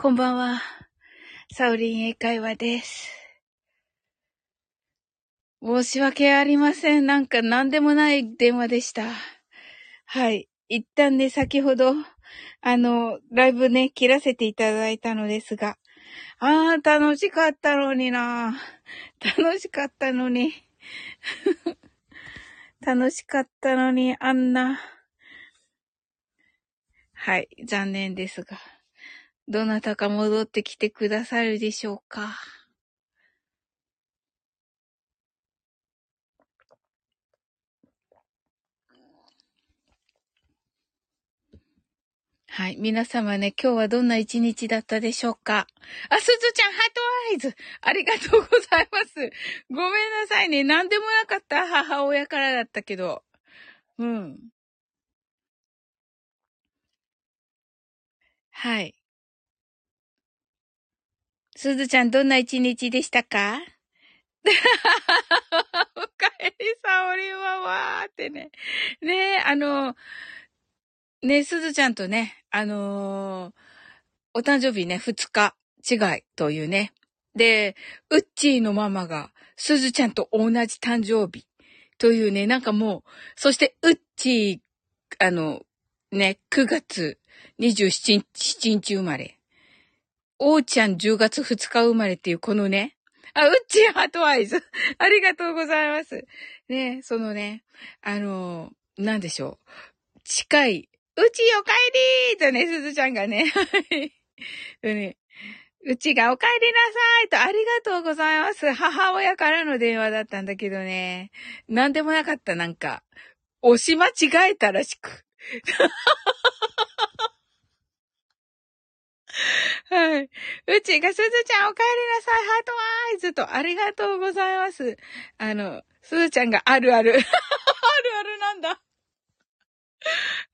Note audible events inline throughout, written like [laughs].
こんばんは。サウリン英会話です。申し訳ありません。なんか何でもない電話でした。はい。一旦ね、先ほど、あの、ライブね、切らせていただいたのですが。ああ、楽しかったのにな。楽しかったのに。[laughs] 楽しかったのに、あんな。はい。残念ですが。どなたか戻ってきてくださるでしょうか？はい。皆様ね、今日はどんな一日だったでしょうか？あ、すずちゃん、ハートアイズありがとうございます。ごめんなさいね。なんでもなかった？母親からだったけど。うん。はい。すずちゃん、どんな一日でしたか？[laughs] おかえりさおりはわーってね。ねえ、あの、ねえ、すずちゃんとね、あのー、お誕生日ね、二日違いというね。で、うっちーのママが、すずちゃんと同じ誕生日というね、なんかもう、そしてうっちー、あの、ね、9月27日生まれ。おうちゃん10月2日生まれっていうこのね、あ、うっちーハートアイズ。[laughs] ありがとうございます。ね、そのね、あの、なんでしょう。近い、うちおかえりーとね、すずちゃんがね、はい。ね、うちがお帰りなさいとありがとうございます。母親からの電話だったんだけどね。なんでもなかった、なんか。押し間違えたらしく。[laughs] はい。うちがすずちゃんお帰りなさい、 heart eyes とありがとうございます。あの、すずちゃんがあるある。あるあるなんだ。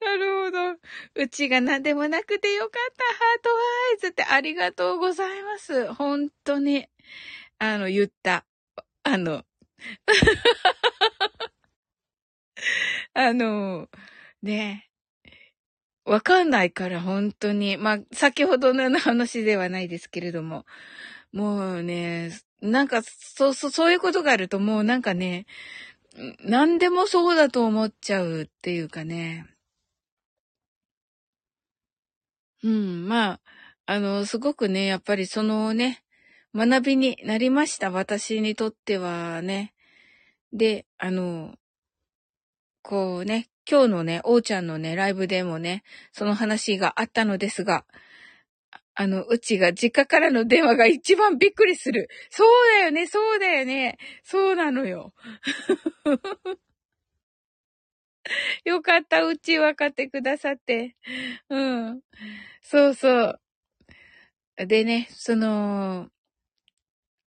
なるほど。うちが何でもなくてよかった、 heart eyes ってありがとうございます。本当に。あの、言った。あの、[laughs] あの、ねわかんないから、本当に。まあ、先ほどの話ではないですけれども。もうね、なんか、そう、そう、そういうことがあるともうなんかね、何でもそうだと思っちゃうっていうかね。うん、まあ、あの、すごくね、やっぱりそのね、学びになりました。私にとってはね。で、あの、こうね、今日のね、おーちゃんのね、ライブでもね、その話があったのですが、あの、うちが実家からの電話が一番びっくりする。そうだよね、そうだよね。そうなのよ。[laughs] よかった、うち分かってくださって。うん。そうそう。でね、その、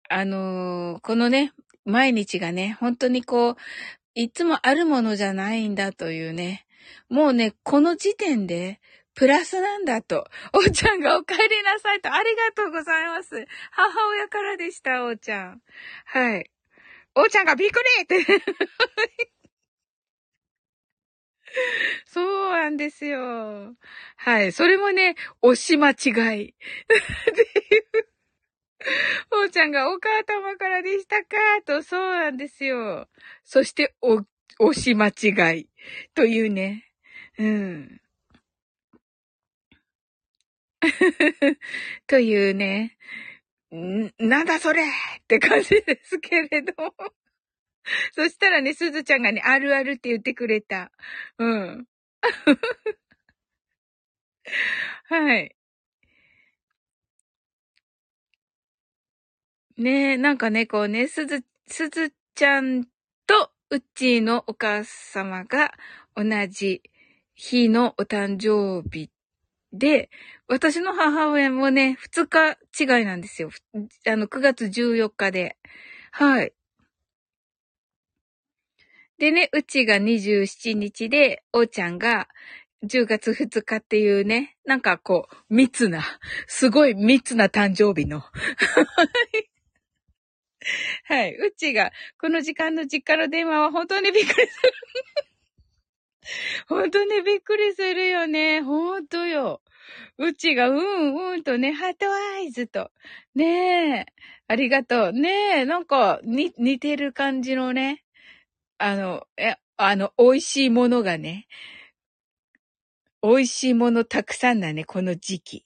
あのこのね、毎日がね、本当にこう、いつもあるものじゃないんだというね。もうね、この時点で、プラスなんだと。おーちゃんがお帰りなさいと、ありがとうございます。母親からでした、おーちゃん。はい。おーちゃんがびっくりって。[laughs] そうなんですよ。はい。それもね、押し間違い。[laughs] っていう。おーちゃんがお母様からでしたか？と、そうなんですよ。そして、お、押し間違い。というね。うん。というね。なんだそれって感じですけれど。そしたらね、すずちゃんがね、あるあるって言ってくれた。うん。はい。ねえ、なんかね、こうね、すず、すずちゃんとうちのお母様が同じ日のお誕生日で、私の母親もね、2日違いなんですよ。あの、9月14日で。はい。でね、うちが27日で、おーちゃんが10月2日っていうね、なんかこう、密な、すごい密な誕生日の。[laughs] [laughs] はい。うちが、この時間の実家の電話は本当にびっくりする。本当にびっくりするよね。本当よ。うちが、うんうんとね、ハートアイズと。ねえ。ありがとう。ねえ、なんか、に、似てる感じのね。あの、え、あの、美味しいものがね。美味しいものたくさんだね、この時期。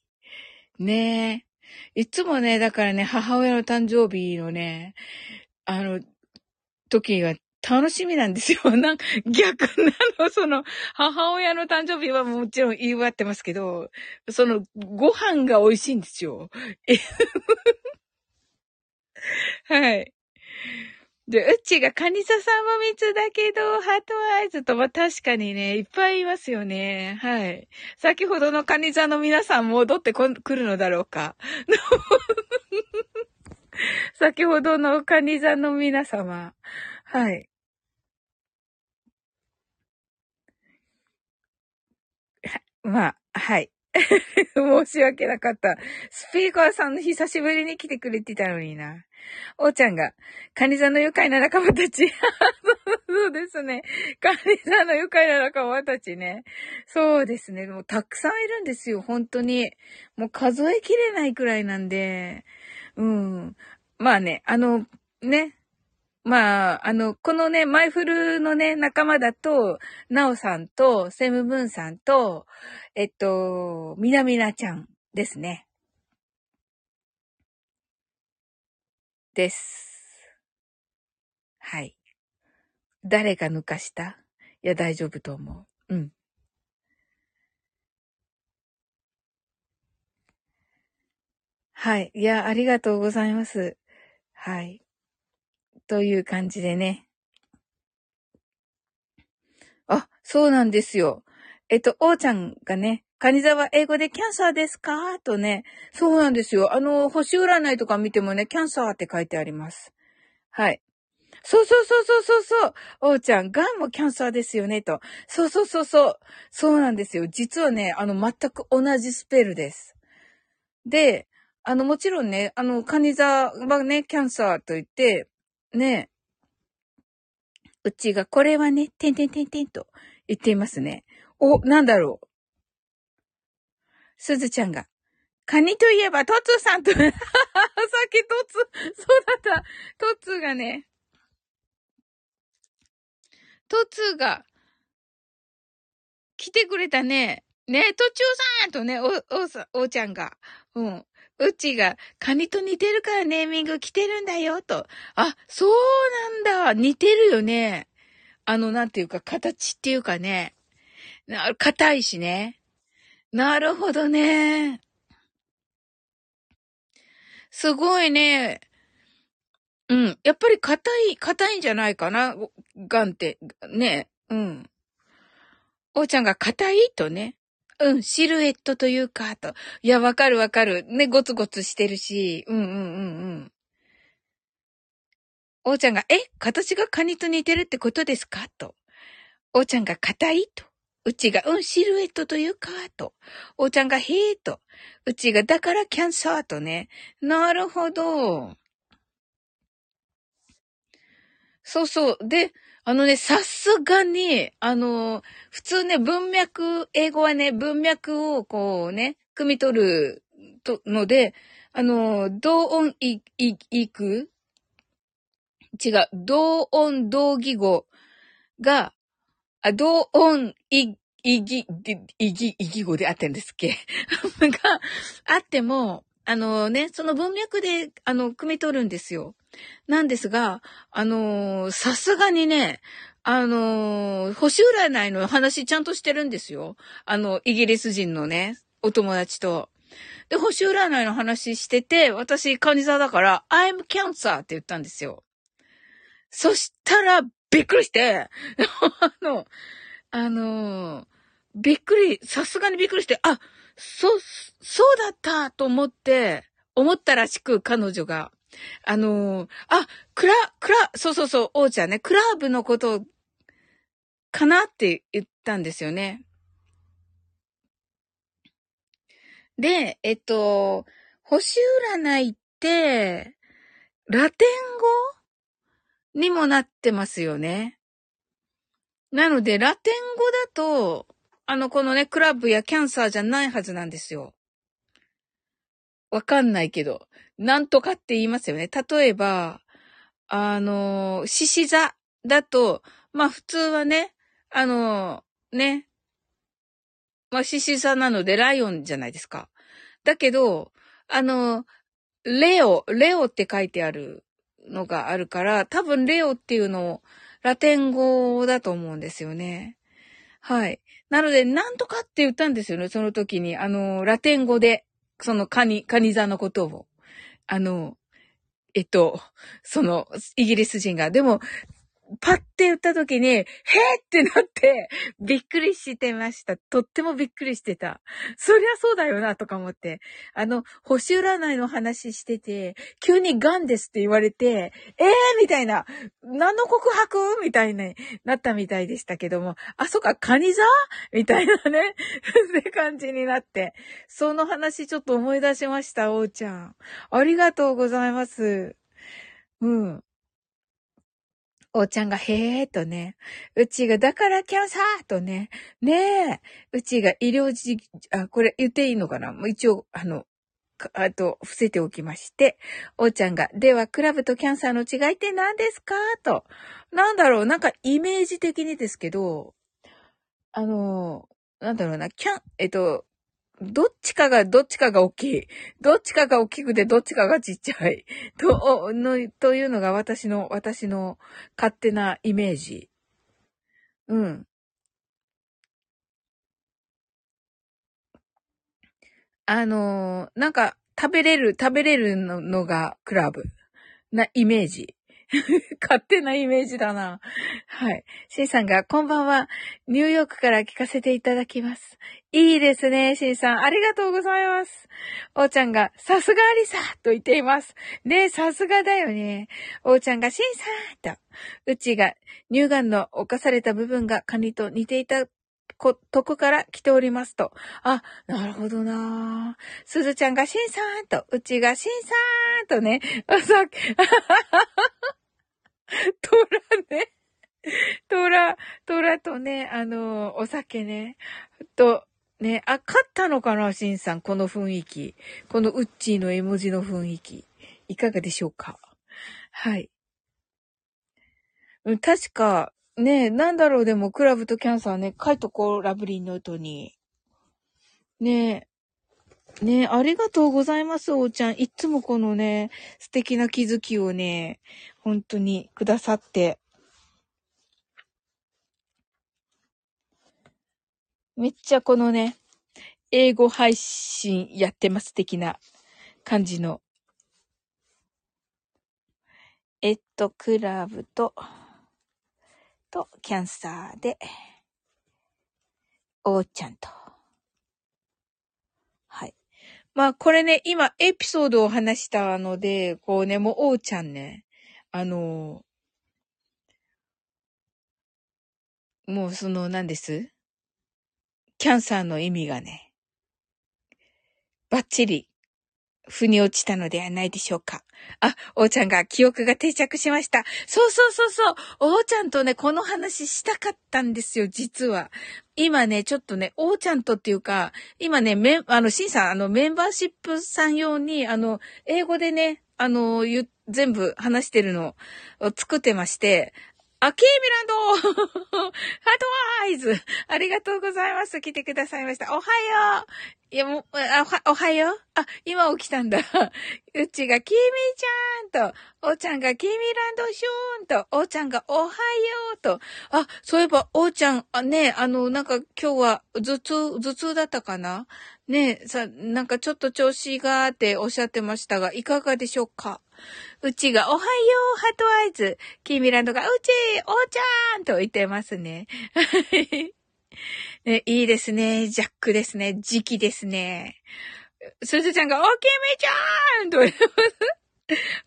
ねえ。いつもね、だからね、母親の誕生日のね、あの、時が楽しみなんですよ。[laughs] なんか逆なの、その、母親の誕生日はもちろん言い終わってますけど、その、ご飯が美味しいんですよ。はい。で、うちがカニサさんも密だけど、ハートアイズとは確かにね、いっぱいいますよね。はい。先ほどのカニ座の皆さん戻ってこ、来るのだろうか。[laughs] 先ほどのカニ座の皆様。はい。まあ、はい。[laughs] 申し訳なかった。スピーカーさんの久しぶりに来てくれてたのにな。おーちゃんが、カニ座の愉快な仲間たち。[laughs] そうですね。カニ座の愉快な仲間たちね。そうですね。もうたくさんいるんですよ。本当に。もう数えきれないくらいなんで。うん。まあね、あの、ね。まあ、あの、このね、マイフルのね、仲間だと、ナオさんと、セムブンさんと、えっと、みなみなちゃんですね。です。はい。誰が抜かした？いや、大丈夫と思う。うん。はい。いや、ありがとうございます。はい。という感じでね。あ、そうなんですよ。えっと、おーちゃんがね、カニ座は英語でキャンサーですか？とね、そうなんですよ。あの、星占いとか見てもね、キャンサーって書いてあります。はい。そうそうそうそうそうそう。おーちゃん、ガンもキャンサーですよね、と。そうそうそうそう。そうなんですよ。実はね、あの、全く同じスペルです。で、あの、もちろんね、あの、カニ座はね、キャンサーと言って、ねえうちがこれはね、てんてんてんてんと言っていますね。お、なんだろう。すずちゃんが、カニといえばトツさんと [laughs] さっきトツ、そうだった。トツがね、トツが来てくれたね。ね、トチューさんとね、お、おさ、おちゃんが。うん。うちが、カニと似てるからネーミング来てるんだよ、と。あ、そうなんだ。似てるよね。あの、なんていうか、形っていうかね。硬いしね。なるほどね。すごいね。うん。やっぱり硬い、硬いんじゃないかな。ガンって。ね。うん。おーちゃんが硬い？とね。うん、シルエットというか、と。いや、わかるわかる。ね、ゴツゴツしてるし。うんうんうんうん。おーちゃんが、え、形がカニと似てるってことですか？と。おーちゃんが硬い？と。うちが、うん、シルエットというか、と。おーちゃんが、へえと。うちが、だからキャンサーとね。なるほど。そうそう。で、あのね、さすがに、あの、普通ね、文脈、英語はね、文脈をこうね、汲み取ると、ので、あの、同音い、い、いく違う。同音同義語が、あ、同音い、いぎ、いぎ、いぎ語であってんですっけ？[laughs] があっても、あのね、その文脈で、あの、汲み取るんですよ。なんですが、あのー、さすがにね、あのー、星占いの話ちゃんとしてるんですよ。あの、イギリス人のね、お友達と。で、星占いの話してて、私、カニ座だから、I'm Cancer って言ったんですよ。そしたら、びっくりして、[laughs] あの、あのー、びっくり、さすがにびっくりして、あ、そ、そうだったと思って、思ったらしく、彼女が。あのー、あ、クラ、クラ、そうそうそう、王ちゃんね、クラブのことかなって言ったんですよね。で、えっと、星占いって、ラテン語にもなってますよね。なので、ラテン語だと、あの、このね、クラブやキャンサーじゃないはずなんですよ。わかんないけど、なんとかって言いますよね。例えば、あの、獅子座だと、まあ普通はね、あの、ね、まあ獅子座なのでライオンじゃないですか。だけど、あの、レオ、レオって書いてあるのがあるから、多分レオっていうのをラテン語だと思うんですよね。はい。なので、なんとかって言ったんですよね、その時に。あの、ラテン語で。そのカニ、カニ座のことを。あの、えっと、その、イギリス人が。でも、パッて言った時に、へーってなって、びっくりしてました。とってもびっくりしてた。そりゃそうだよな、とか思って。あの、星占いの話してて、急にガンですって言われて、えーみたいな、何の告白みたいになったみたいでしたけども、あ、そっか、カニ座みたいなね、って感じになって。その話ちょっと思い出しました、おうちゃん。ありがとうございます。うん。おーちゃんが、へーとね、うちが、だからキャンサーとね、ねえ、うちが医療事、あ、これ言っていいのかな？もう一応、あの、あと、伏せておきまして、おーちゃんが、では、クラブとキャンサーの違いって何ですか？と。なんだろう、なんかイメージ的にですけど、あの、なんだろうな、キャン、えっと、どっちかが、どっちかが大きい。どっちかが大きくて、どっちかがちっちゃい。と、の、というのが私の、私の勝手なイメージ。うん。あの、なんか、食べれる、食べれるのがクラブなイメージ。[laughs] 勝手なイメージだな。はい。シンさんが、こんばんは。ニューヨークから聞かせていただきます。いいですね、シンさん。ありがとうございます。おーちゃんが、さすがありさと言っています。ねさすがだよね。おーちゃんが、シンさんと。うちが、乳がんの犯された部分がカニと似ていたこ、とこから来ておりますと。あ、なるほどなすずちゃんがシンさんと、うちがシンさんとね、おさ、[laughs] [laughs] トラね。トラ、トラとね、あの、お酒ね。と、ね、あ、勝ったのかな、シンさん、この雰囲気。このウッチーの絵文字の雰囲気。いかがでしょうか？はい。確か、ねなんだろう、でも、クラブとキャンサーね、書いとこう、ラブリーノートに。ね。ねありがとうございます、おーちゃん。いつもこのね、素敵な気づきをね、本当にくださって。めっちゃこのね、英語配信やってます的な感じの。えっと、クラブと、と、キャンサーで、おーちゃんと。はい。まあ、これね、今、エピソードを話したので、こうね、もう、おうちゃんね、あの、もうその、何です？キャンサーの意味がね、バッチリ、腑に落ちたのではないでしょうか。あ、おーちゃんが記憶が定着しました。そうそうそうそう。おーちゃんとね、この話したかったんですよ、実は。今ね、ちょっとね、おーちゃんとっていうか、今ね、め、あの、シンさん、あの、メンバーシップさん用に、あの、英語でね、あの、全部話してるのを作ってまして、あ、キーミランド [laughs] ハートワイズありがとうございます。来てくださいました。おはよういや、もう、おはよう？あ、今起きたんだ。うちがキーミちゃんと、おーちゃんがキーミランドシューンと、おーちゃんがおはようと。あ、そういえば、おーちゃん、あ、ね、あの、なんか今日は頭痛、頭痛だったかな？ねさ、なんかちょっと調子がーっておっしゃってましたが、いかがでしょうか？うちが、おはよう、ハトアイズ。キーミランドが、うち、おーちゃんと言ってますね。[laughs] ね、いいですね。ジャックですね。時期ですね。すずちゃんが、おきみちゃーんと言います。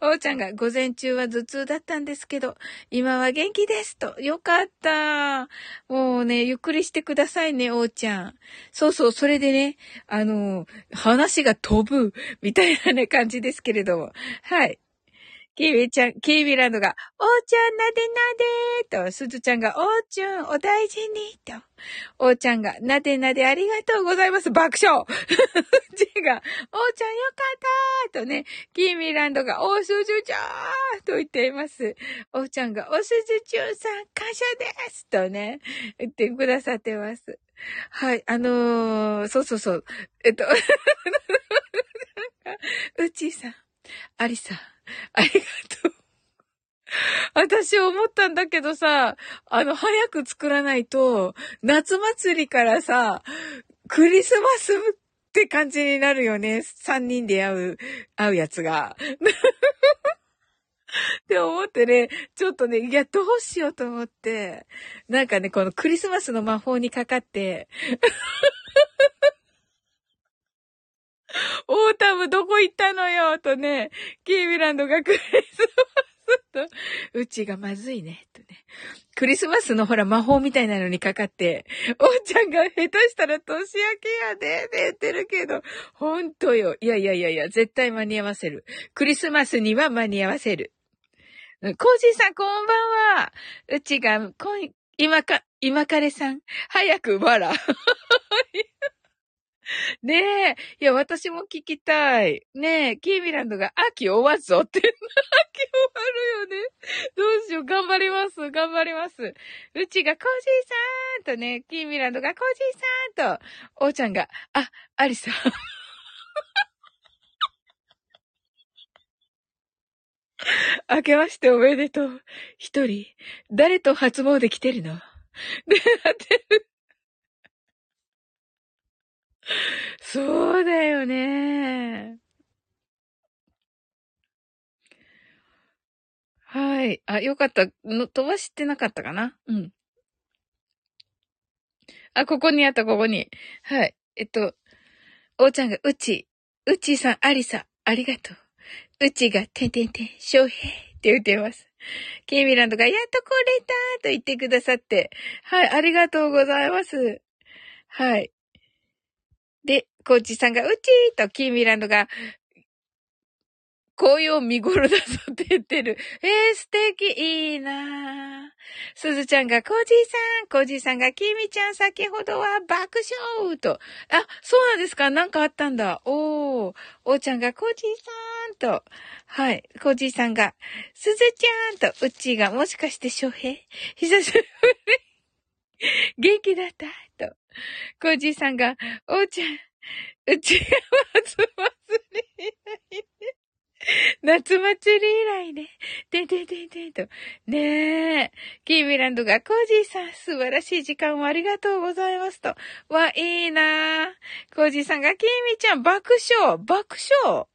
おーちゃんが午前中は頭痛だったんですけど、今は元気ですと。よかった。もうね、ゆっくりしてくださいね、おーちゃん。そうそう、それでね、あの、話が飛ぶ、みたいなね、感じですけれども。はい。キービちゃん、キービランドが、おーちゃんなでなでーと、すずちゃんが、おーちゃん、お大事にと、おーちゃんが、なでなでありがとうございます。爆笑 [laughs] ジが、おーちゃんよかったーとね、キーミランドが、おーすずちゃんと言っています。おーちゃんが、おすずちゅんさん、感謝ですとね、言ってくださってます。はい、あのー、そうそうそう。えっと、[laughs] うちーさん、ありさん、[laughs] ありがとう。[laughs] 私思ったんだけどさ、あの、早く作らないと、夏祭りからさ、クリスマスって感じになるよね。三人で会う、会うやつが。[laughs] って思ってね、ちょっとね、いや、どうしようと思って、なんかね、このクリスマスの魔法にかかって、[laughs] オータムどこ行ったのよとね、キービランドがクリスマスと、うちがまずいね、とね。クリスマスのほら魔法みたいなのにかかって、おーちゃんが下手したら年明けやで、って言ってるけど、ほんとよ。いやいやいやいや、絶対間に合わせる。クリスマスには間に合わせる。コージーさん、こんばんは。うちが、こん、今か、今彼さん、早くわら。[laughs] ねえ。いや、私も聞きたい。ねえ、キーミランドが秋終わっぞって。秋終わるよね。どうしよう。頑張ります。頑張ります。うちがコージーさんとね、キーミランドがコージーさんと、おーちゃんが、あ、アリさん。[laughs] 明けましておめでとう。一人、誰と初詣来てるの？で、ってる。[laughs] そうだよね。はい。あ、よかった。の、飛ばしてなかったかな？うん。あ、ここにあった、ここに。はい。えっと、おーちゃんが、うち、うちさん、ありさ、ありがとう。うちが、てんてんてん、しょうへいって言ってます。ケイミランドが、やっと来れたと言ってくださって。はい、ありがとうございます。はい。コーチさんが、うちーと、キーミランドが、紅葉見頃だぞって言ってる。えー、素敵、いいなぁ。すずちゃんが、コージーさん、コージーさんが、キミちゃん先ほどは爆笑と。あ、そうなんですかなんかあったんだ。おー。おーちゃんが、コージーさんと。はい。コージーさんが、すずちゃんと、うちーが、もしかして翔平？久しぶり。元気だった？と。コージーさんが、おーちゃん、[laughs] うちがまずまずりないね。夏祭り以来ね。てんてんててと。ねえ。キーミランドが、コージーさん、素晴らしい時間をありがとうございますと。わ、いいなコージーさんが、キーミちゃん、爆笑爆笑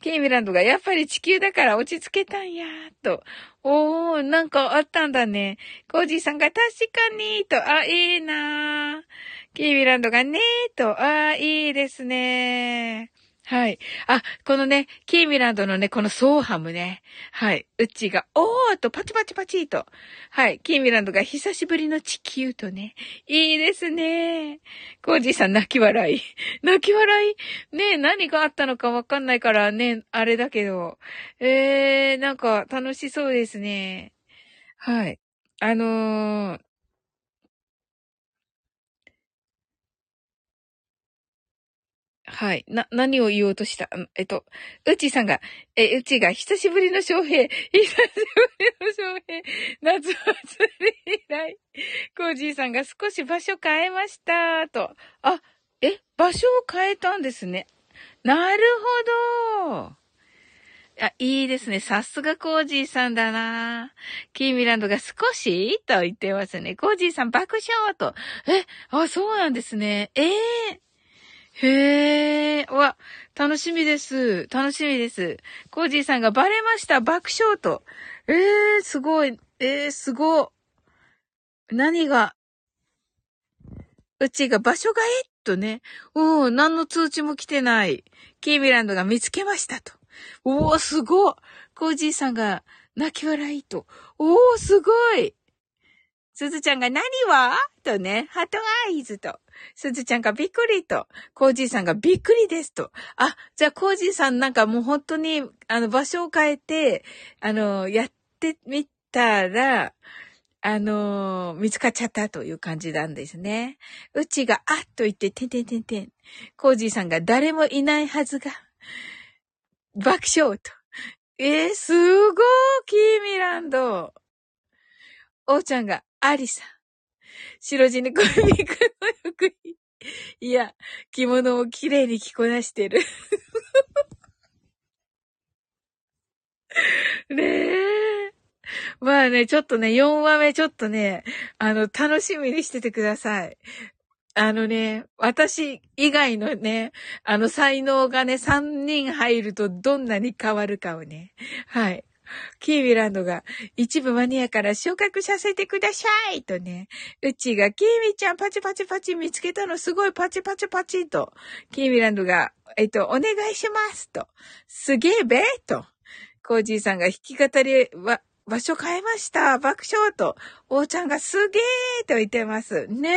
キーミランドが、やっぱり地球だから落ち着けたんや、と。おー、なんかあったんだね。コージーさんが、確かに、と。あ、いいなキーミランドが、ねー、と。ああ、いいですねはい。あ、このね、キーミランドのね、このソーハムね。はい。うちが、おーと、パチパチパチと。はい。キーミランドが久しぶりの地球とね。いいですね。コージーさん泣き笑い。[laughs] 泣き笑い？ね何があったのかわかんないからね、あれだけど。えー、なんか楽しそうですね。はい。あのー、はい。な、何を言おうとした？えっと、うちさんが、え、うちが久しぶりの翔平、[laughs] 久しぶりの翔平、夏祭り以来、コージーさんが少し場所変えました、と。あ、え、場所を変えたんですね。なるほど。あ、いいですね。さすがコージーさんだなキーミランドが少し？と言ってますね。コージーさん爆笑と。え、あ、そうなんですね。ええーへえ、わ、楽しみです。楽しみです。コージーさんがバレました。爆笑と。ええ、すごい。ええ、すご。何が、うちが場所がえっとね。おー、何の通知も来てない。キーミランドが見つけましたと。おー、すご。コージーさんが泣き笑いと。おー、すごい。すずちゃんが何は？とね、ハトアイズと。すずちゃんがびっくりと。コージーさんがびっくりですと。あ、じゃあコージーさんなんかもう本当に、あの、場所を変えて、あの、やってみたら、あの見つかっちゃったという感じなんですね。うちが、あっと言って、てんてんてんてん。コージーさんが誰もいないはずが、爆笑と。えー、すごー、キーミランド。おうちゃんが、アリさ。白地に恋人の服に。いや、着物をきれいに着こなしてる。[laughs] ねえ。まあね、ちょっとね、4話目ちょっとね、あの、楽しみにしててください。あのね、私以外のね、あの才能がね、3人入るとどんなに変わるかをね。はい。[laughs] キービランドが一部マニアから昇格させてくださいとね。うちがキーミちゃんパチパチパチ見つけたのすごいパチパチパチと。キービランドが、えっと、お願いしますと。すげえべと。コージーさんが弾き語りは、場所変えました。爆笑と。おーちゃんがすげーと言ってます。ね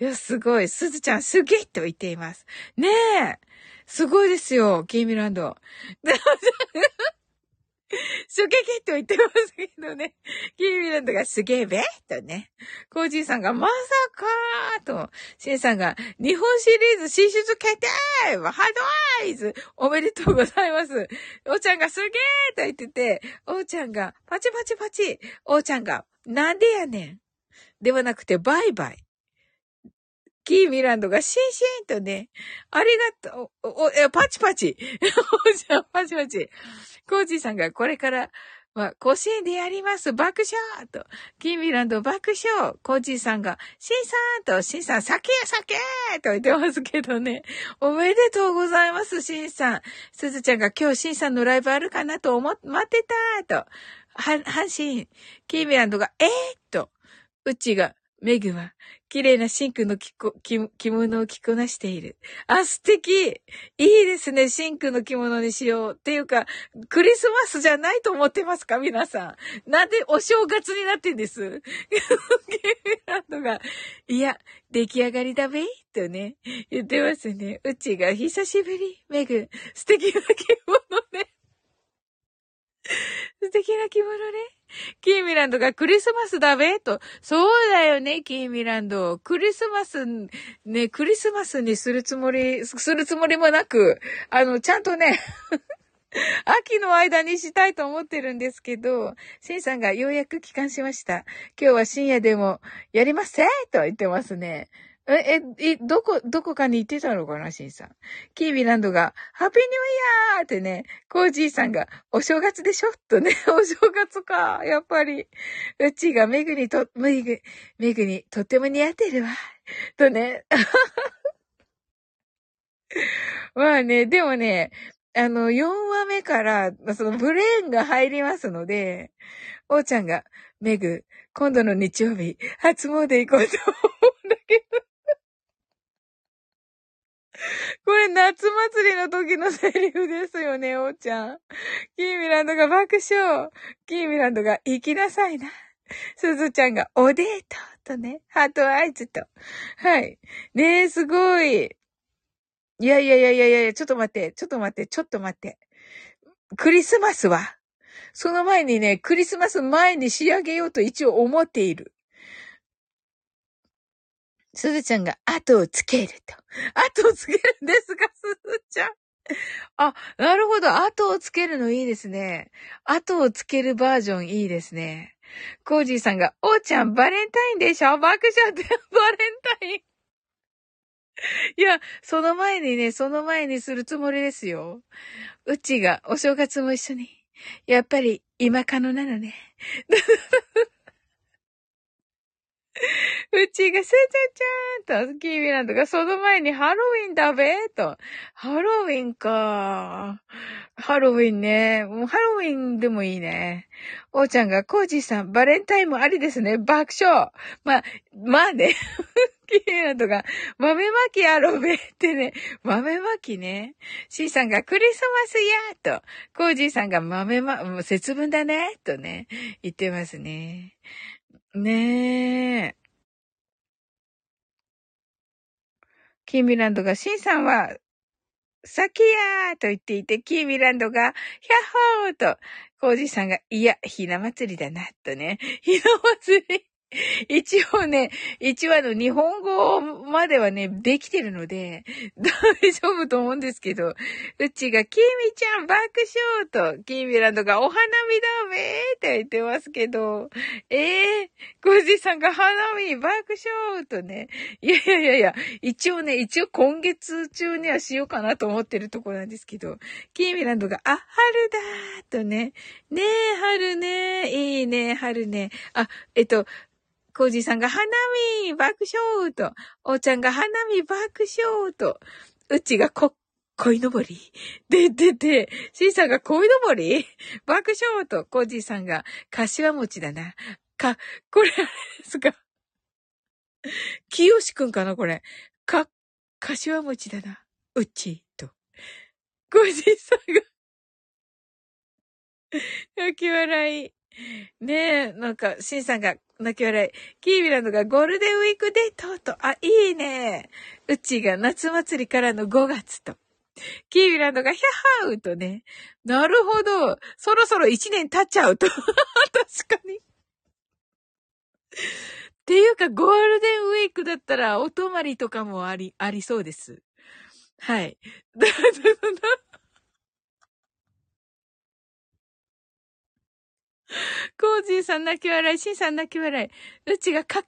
え。いや、すごい。すずちゃんすげーと言っています。ねえ。すごいですよ、キーミランド。[laughs] すげげと言ってますけどね。キーミランドがすげえべとね。コージーさんがまさかーと。シンさんが日本シリーズ進出決定ハードアイズおめでとうございます。おーちゃんがすげえと言ってて、おーちゃんがパチパチパチ。おーちゃんがなんでやねん。ではなくてバイバイ。キーミランドがシンシンとね、ありがとう、お、お、パチパチ。[laughs] おじゃんパチパチ。コージーさんがこれからは甲子園でやります爆笑と、キーミランド爆笑コージーさんが、シンさんと、シンさん、酒や酒と言ってますけどね。おめでとうございます、シンさん。すずちゃんが今日シンさんのライブあるかなと思っ、待ってたと。は、阪神、キーミランドが、えー、と、うちが、メグは、綺麗なシンクの着こ着物を着こなしている。あ、素敵いいですね、シンクの着物にしよう。っていうか、クリスマスじゃないと思ってますか？皆さん。なんでお正月になってんです？ゲームランドが、いや、出来上がりだべとね、言ってますね。うちが久しぶり、メグ、素敵な着物ね。素敵な着物ね。キーミランドがクリスマスだべと。そうだよね、キーミランド。クリスマス、ね、クリスマスにするつもり、するつもりもなく、あの、ちゃんとね、[laughs] 秋の間にしたいと思ってるんですけど、シンさんがようやく帰還しました。今日は深夜でもやりませんと言ってますね。え、え、え、どこ、どこかに行ってたのかな、シンさん。キービランドが、ハッピーニューイヤーってね、コージーさんが、お正月でしょ?とね、[laughs] お正月か、やっぱり。うちがメグにと、メグ、メグにとっても似合ってるわ。とね。[laughs] まあね、でもね、あの、4話目から、そのブレーンが入りますので、おーちゃんが、メグ、今度の日曜日、初詣行こうと思うんだけど。[laughs] これ夏祭りの時のセリフですよね、おーちゃん。キーミランドが爆笑。キーミランドが行きなさいな。すずちゃんがおデートとね、ハートアイズと。はい。ねえ、すごい。いやいやいやいやいや、ちょっと待って、ちょっと待って、ちょっと待って。クリスマスは？その前にね、クリスマス前に仕上げようと一応思っている。すずちゃんが後をつけると。後をつけるんですか、すずちゃん。あ、なるほど。後をつけるのいいですね。後をつけるバージョンいいですね。コージーさんが、おーちゃん、バレンタインでしょ？爆笑って、バレンタイン。いや、その前にね、その前にするつもりですよ。うちがお正月も一緒に。やっぱり今可能なのね。[laughs] うちが、すずちゃんと、キーミランドが、その前にハロウィンだべ？と。ハロウィンか。ハロウィンね。もうハロウィンでもいいね。おーちゃんが、コージーさん、バレンタインもありですね。爆笑。まあ、まあね。キーミランドが、豆まきやろべってね。豆まきね。シーさんが、クリスマスやと。コージーさんが、豆ま、もう節分だね。とね。言ってますね。ねえ。キーミランドが、シンさんは、先やーと言っていて、キーミランドが、ヒャッホーと、コージさんが、いや、ひな祭りだな、とね。[laughs] ひな祭り。[laughs] 一応ね、一話の日本語まではね、できてるので、大丈夫と思うんですけど、うちが、キーミちゃん爆笑と、キーミランドがお花見だめーって言ってますけど、ええー、コジさんが花見爆笑とね、いやいやいやいや、一応ね、一応今月中にはしようかなと思ってるところなんですけど、キーミランドが、あ、春だーとね、ねえ、春ね、いいね、春ね、あ、えっと、コージーさんが花見爆笑と、おーちゃんが花見爆笑と、うちがこ、恋のぼりで、で、で、シーさんが恋のぼり？爆笑と、コージーさんが、柏餅だな。か、これあれですか？清しくんかなこれ？か、柏餅だな。うちと。コージーさんが泣き笑い。ねえ、なんか、シンさんが泣き笑い。キービランドがゴールデンウィークデートと、あ、いいね。うちが夏祭りからの5月と。キービランドがヒャハウとね。なるほど。そろそろ1年経っちゃうと。[laughs] 確かに。っていうか、ゴールデンウィークだったら、お泊まりとかもあり、ありそうです。はい。[laughs] コージーさん泣き笑い、シンさん泣き笑い。うちがか、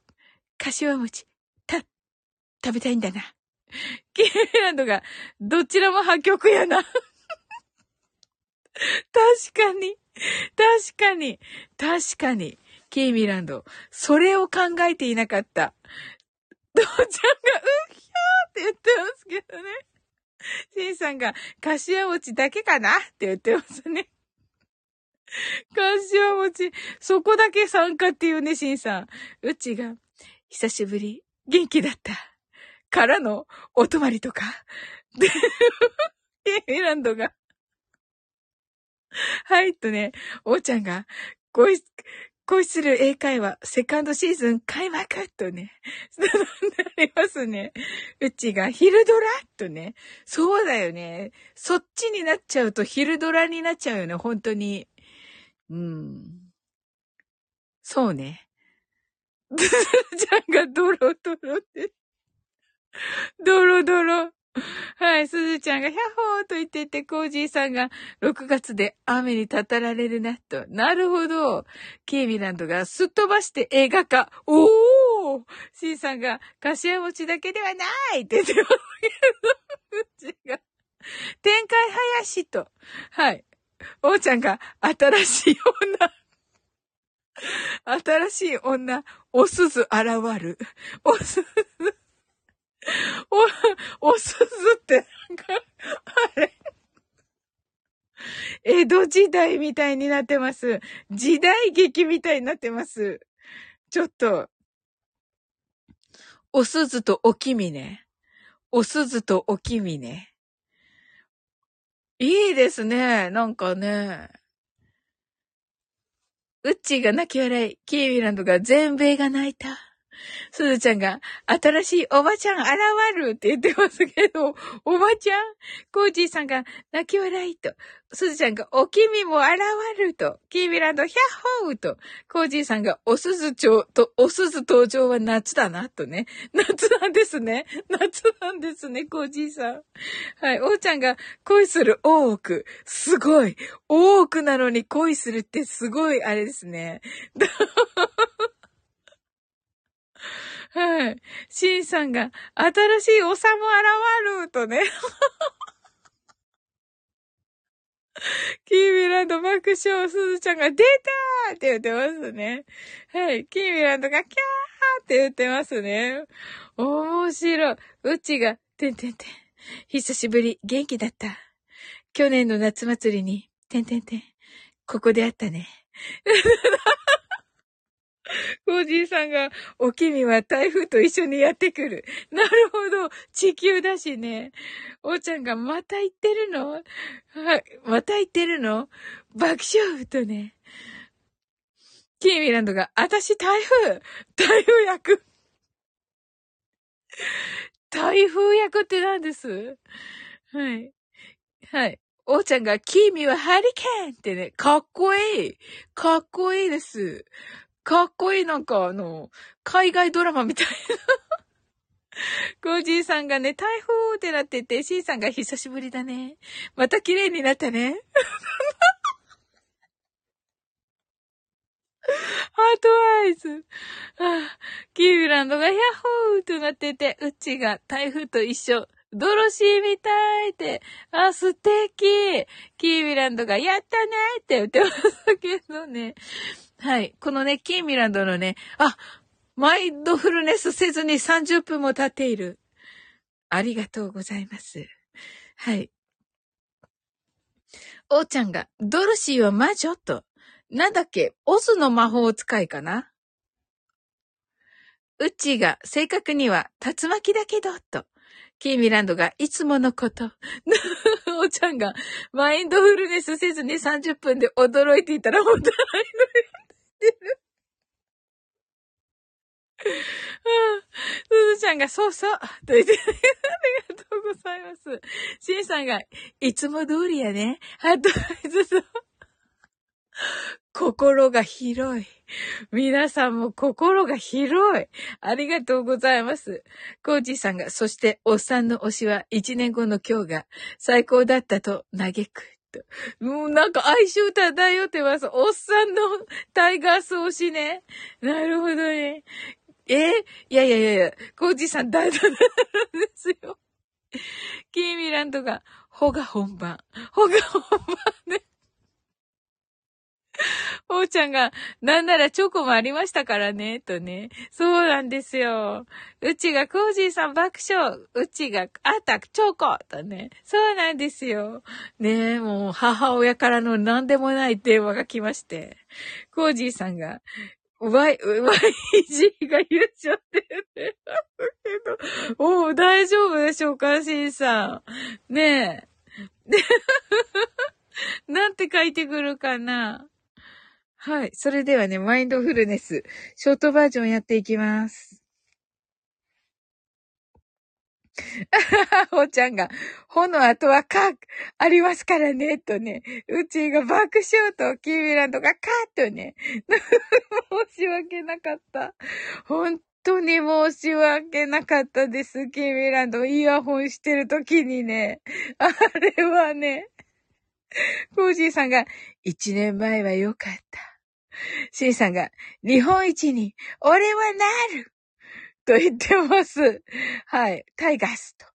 柏餅、た、食べたいんだな。キーランドが、どちらも破局やな。[laughs] 確かに。確かに。確かに。キーミランド。それを考えていなかった。ドーちゃんが、うっひゃーって言ってますけどね。シンさんが、柏餅だけかなって言ってますね。[laughs] 柏餅。そこだけ参加っていうね、シンさん。うちが、久しぶり、元気だった。からの、お泊まりとか。で、エランドが、はいとね、おーちゃんが、恋、恋する英会話、セカンドシーズン開幕とね、なりますね。うちが昼ドラとね。そうだよね。そっちになっちゃうと昼ドラになっちゃうよね、本当に。うん。そうね。ちゃんがドロドロって。ドロドロ。はい、すずちゃんがヒャッホーと言っていて、コージーさんが6月で雨にたたられるなと。なるほど。ケイミランドがすっ飛ばして映画化。おーシーさんが、柏餅だけではないって言ってますけど、[laughs] うちが。展開林と。はい。おーちゃんが、新しい女。新しい女、おすず現る。おすず。お、おすずって、なんか、あれ。江戸時代みたいになってます。時代劇みたいになってます。ちょっと、おすずとおきみね。おすずとおきみね。いいですね。なんかね。うっちーが泣き笑い、キーミランドが全米が泣いた。すずちゃんが、新しいおばちゃん現るって言ってますけど、おばちゃん？コージーさんが泣き笑いと、すずちゃんがおきみも現ると、キービランドヒャッホーと、コージーさんがおすず町と、おすず登場は夏だなとね。夏なんですね。夏なんですね、コージーさん。はい、おーちゃんが恋する大奥。すごい。大奥なのに恋するってすごいあれですね。[laughs] はい。シンさんが、新しいおさも現るとね。[laughs] キーミランド爆笑、すずちゃんが出たーって言ってますね。はい。キーミランドがキャーって言ってますね。面白い。うちが、てんてんてん。久しぶり、元気だった。去年の夏祭りに、てんてんてん。ここで会ったね。コージーさんが、おきみは台風と一緒にやってくる。なるほど。地球だしね。おーちゃんが、また行ってるの？はい。また行ってるの？爆笑とね。キーミランドが、あたし台風台風役台風役って何です？はい。はい。おーちゃんが、キーミはハリケーンってね、かっこいい。かっこいいです。かっこいい、なんかあの、海外ドラマみたいな。コージーさんがね、台風ってなってて、シーさんが久しぶりだね。また綺麗になったね。[laughs] heart eyes。あキーミランドがヤッホーとなってて、うちが台風と一緒。ドロシーみたいって。あ、素敵。キーミランドがやったねって言ってましたけどね。はい。このね、キーミランドのね、あ、マインドフルネスせずに30分も経っている。ありがとうございます。はい。おーちゃんが、ドロシーは魔女と。なんだっけオズの魔法使いかな？うちが正確には竜巻だけど、と。キーミランドがいつものこと。[laughs] おーちゃんがマインドフルネスせずに30分で驚いていたら本当にてる。すずちゃんが、そうそう、と言って、ありがとうございます。しんさんが、いつも通りやね。あと、ずつ、心が広い。皆さんも心が広い。ありがとうございます。コージさんが、そして、おっさんの推しは一年後の今日が最高だったと嘆く。もうなんか哀愁漂ってます。おっさんのタイガース推しね。なるほどね。え？いやいやいやいや、コージさん大丈夫なんですよ。キーミランとか、ほが本番。ほが本番ね。[laughs] おうちゃんが、なんならチョコもありましたからね、とね。そうなんですよ。うちがコージーさん爆笑。うちが、あったチョコとね。そうなんですよ。ねえ、もう母親からの何でもない電話が来まして。コージーさんが、Y、YG が言っちゃってるってけど、[laughs] お大丈夫でしょうか、シンさん。ねえ。[laughs] なんて書いてくるかなはい。それではね、マインドフルネス、ショートバージョンやっていきます。あほうちゃんが、ほの後はか、ありますからね、とね。うちが爆笑と、キーミランドがカッとね。[laughs] 申し訳なかった。本当に申し訳なかったです。キーミランド、イヤホンしてる時にね。あれはね。コージーさんが、一年前は良かった。シーさんが、日本一に、俺はなると言ってます。はい。タイガースと。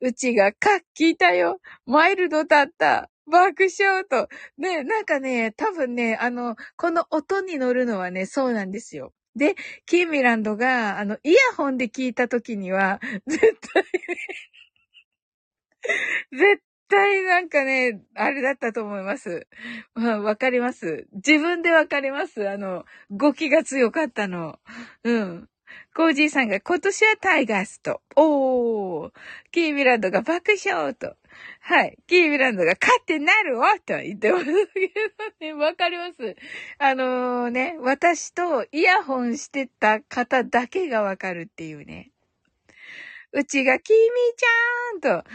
うちが、か、聞いたよ。マイルドだった。爆笑と。ね、なんかね、多分ね、あの、この音に乗るのはね、そうなんですよ。で、キーミランドが、あの、イヤホンで聞いた時には、絶対絶対なんかね、あれだったと思います。わかります。自分でわかります。あの、語気が強かったの。うん。コージーさんが今年はタイガースと。おー。キービランドが爆笑と。はい。キービランドが勝ってなるわと言ってますけどね。わかります。あのー、ね、私とイヤホンしてた方だけがわかるっていうね。うちが、キミちゃんと、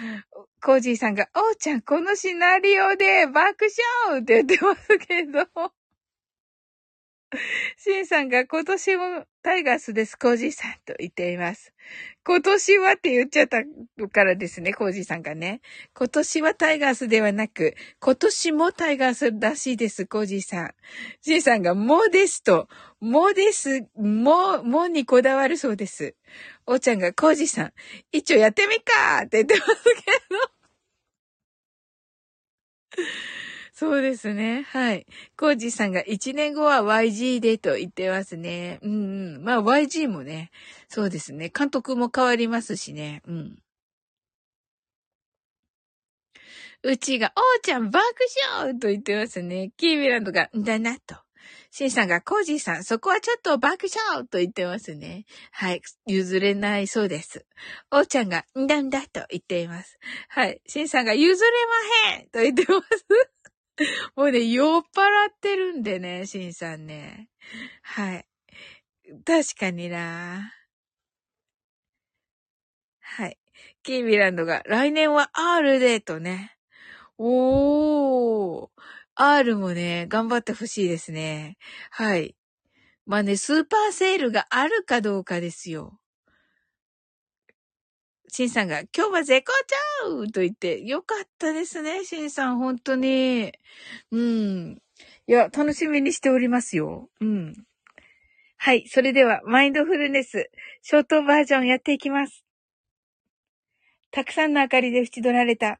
コージーさんが、おうちゃん、このシナリオで爆笑って言ってますけど。シンさんが今年もタイガースです、コージーさんと言っています。今年はって言っちゃったからですね、コージーさんがね。今年はタイガースではなく、今年もタイガースらしいです、コージーさん。シンさんがもうですと、もです、も、もにこだわるそうです。おーちゃんがコージさん、一応やってみっかって言ってますけど。そうですね。はい。コージさんが1年後は YG でと言ってますね。うんうん。まあ YG もね、そうですね。監督も変わりますしね。うん。うちが、おーちゃん爆笑と言ってますね。キービランドが、んだなと。シンさんが、コージーさん、そこはちょっと爆笑と言ってますね。はい。譲れないそうです。おーちゃんが、んだんだと言っています。はい。シンさんが、譲れまへんと言ってます。[laughs] もうね、酔っ払ってるんでね、シンさんね。はい。確かにな。はい。キービランドが、来年は R で、とね。おー。R もね、頑張ってほしいですね。はい。まあね、スーパーセールがあるかどうかですよ。シンさんが、今日は絶好調と言って、よかったですね、シンさん、本当に。うん。いや、楽しみにしておりますよ。うん。はい。それでは、マインドフルネス、ショートバージョンやっていきます。たくさんの明かりで縁取られた、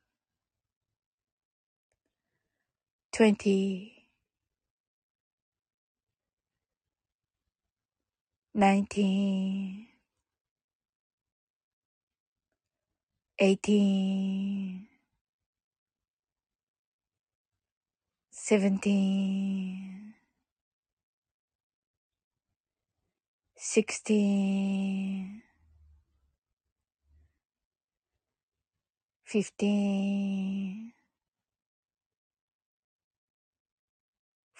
twenty, nineteen, eighteen, seventeen, sixteen, fifteen.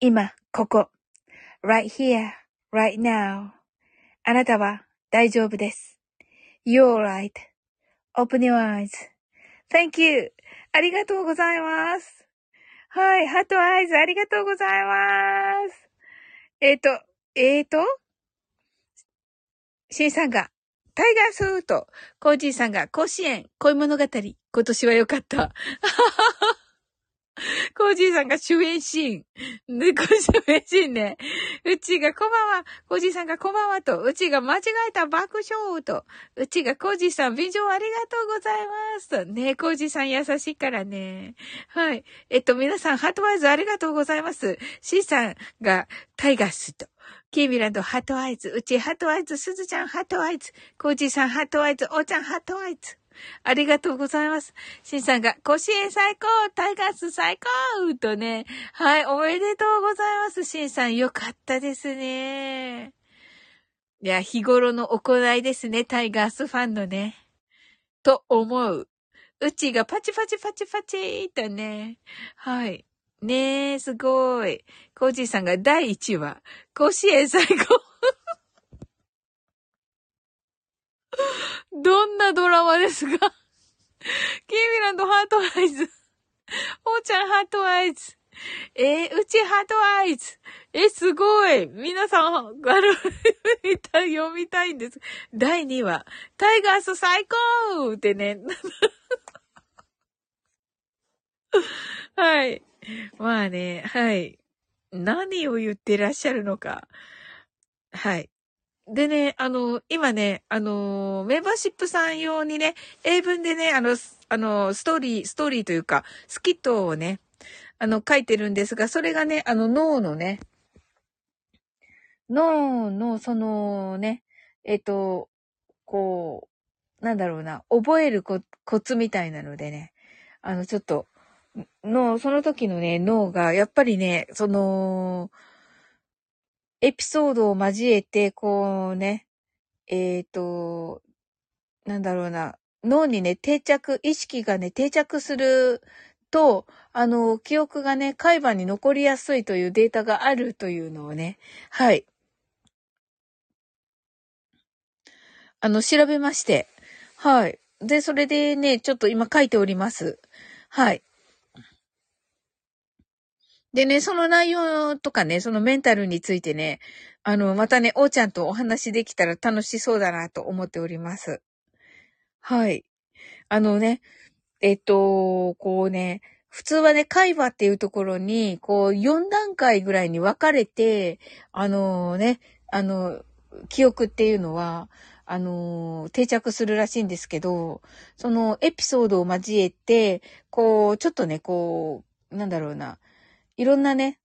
今、ここ。right here, right now. あなたは大丈夫です。You're right.Open your eyes.Thank you. ありがとうございます。はい、ハートアイズありがとうございます。えっ、ー、と、えっ、ー、と、シンさんが、タイガースーと、コージーさんが、甲子園、恋物語、今年は良かった。[laughs] コージーさんが主演シーン。で、こ主演シーンね。うちがこんばんは。コージーさんがこんばんはと。うちが間違えた爆笑と。うちがコージーさん、美女ありがとうございますと。ねコージーさん優しいからね。はい。えっと、皆さん、 heart eyes ありがとうございます。シーさんがタイガースと。キーミランド、 heart eyes。うち、 heart eyes。すずちゃん、 heart eyes。コージーさん、 heart eyes。おーちゃん、 heart eyes。[laughs] ありがとうございます。シンさんが、甲子園最高タイガース最高とね。はい、おめでとうございます。シンさん、よかったですね。いや、日頃の行いですね。タイガースファンのね。と思う。うちがパチパチパチパチーとね。はい。ねえ、すごい。コージーさんが第1話。甲子園最高。どんなドラマですかキーミランド heart eyes。おーちゃん heart eyes。えー、うちハートアイズ。え、すごい。皆さん、あの、見た、読みたいんです。第2話。タイガース最高ってね。はい。まあね、はい。何を言ってらっしゃるのか。はい。でね、あの、今ね、あの、メンバーシップさん用にね、英文でね、あの、あの、ストーリー、ストーリーというか、スキットをね、あの、書いてるんですが、それがね、あの、脳のね、脳の、そのね、えっと、こう、なんだろうな、覚えるコツみたいなのでね、あの、ちょっと、の、その時のね、脳が、やっぱりね、その、エピソードを交えて、こうね、えっ、ー、と、なんだろうな、脳にね、定着、意識がね、定着すると、あの、記憶がね、海馬に残りやすいというデータがあるというのをね、はい。あの、調べまして、はい。で、それでね、ちょっと今書いております。はい。でね、その内容とかね、そのメンタルについてね、あの、またね、おーちゃんとお話できたら楽しそうだなと思っております。はい。あのね、えっと、こうね、普通はね、会話っていうところに、こう、4段階ぐらいに分かれて、あのね、あの、記憶っていうのは、あの、定着するらしいんですけど、そのエピソードを交えて、こう、ちょっとね、こう、なんだろうな、いろんなね、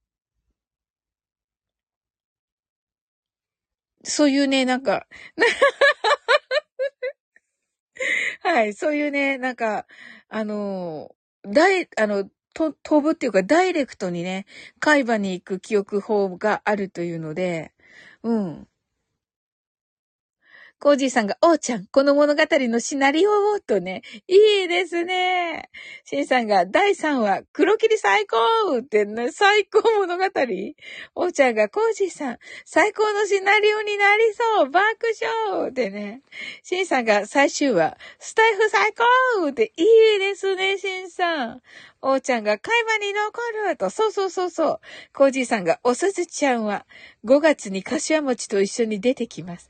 そういうね、なんか [laughs] はい、そういうね、なんか、あの、大、あの、と、飛ぶっていうか、ダイレクトにね、海馬に行く記憶法があるというので、うん。コージーさんが、おーちゃん、この物語のシナリオを、とね、いいですね。シンさんが、第3話、黒霧最高ってね、最高物語？おーちゃんが、コージーさん、最高のシナリオになりそう、爆笑ってね。シンさんが、最終話、スタイフ最高っていいですね、シンさん。おーちゃんが会話に残ると、そうそうそうそう。コージーさんが、おすずちゃんは5月に柏餅と一緒に出てきます。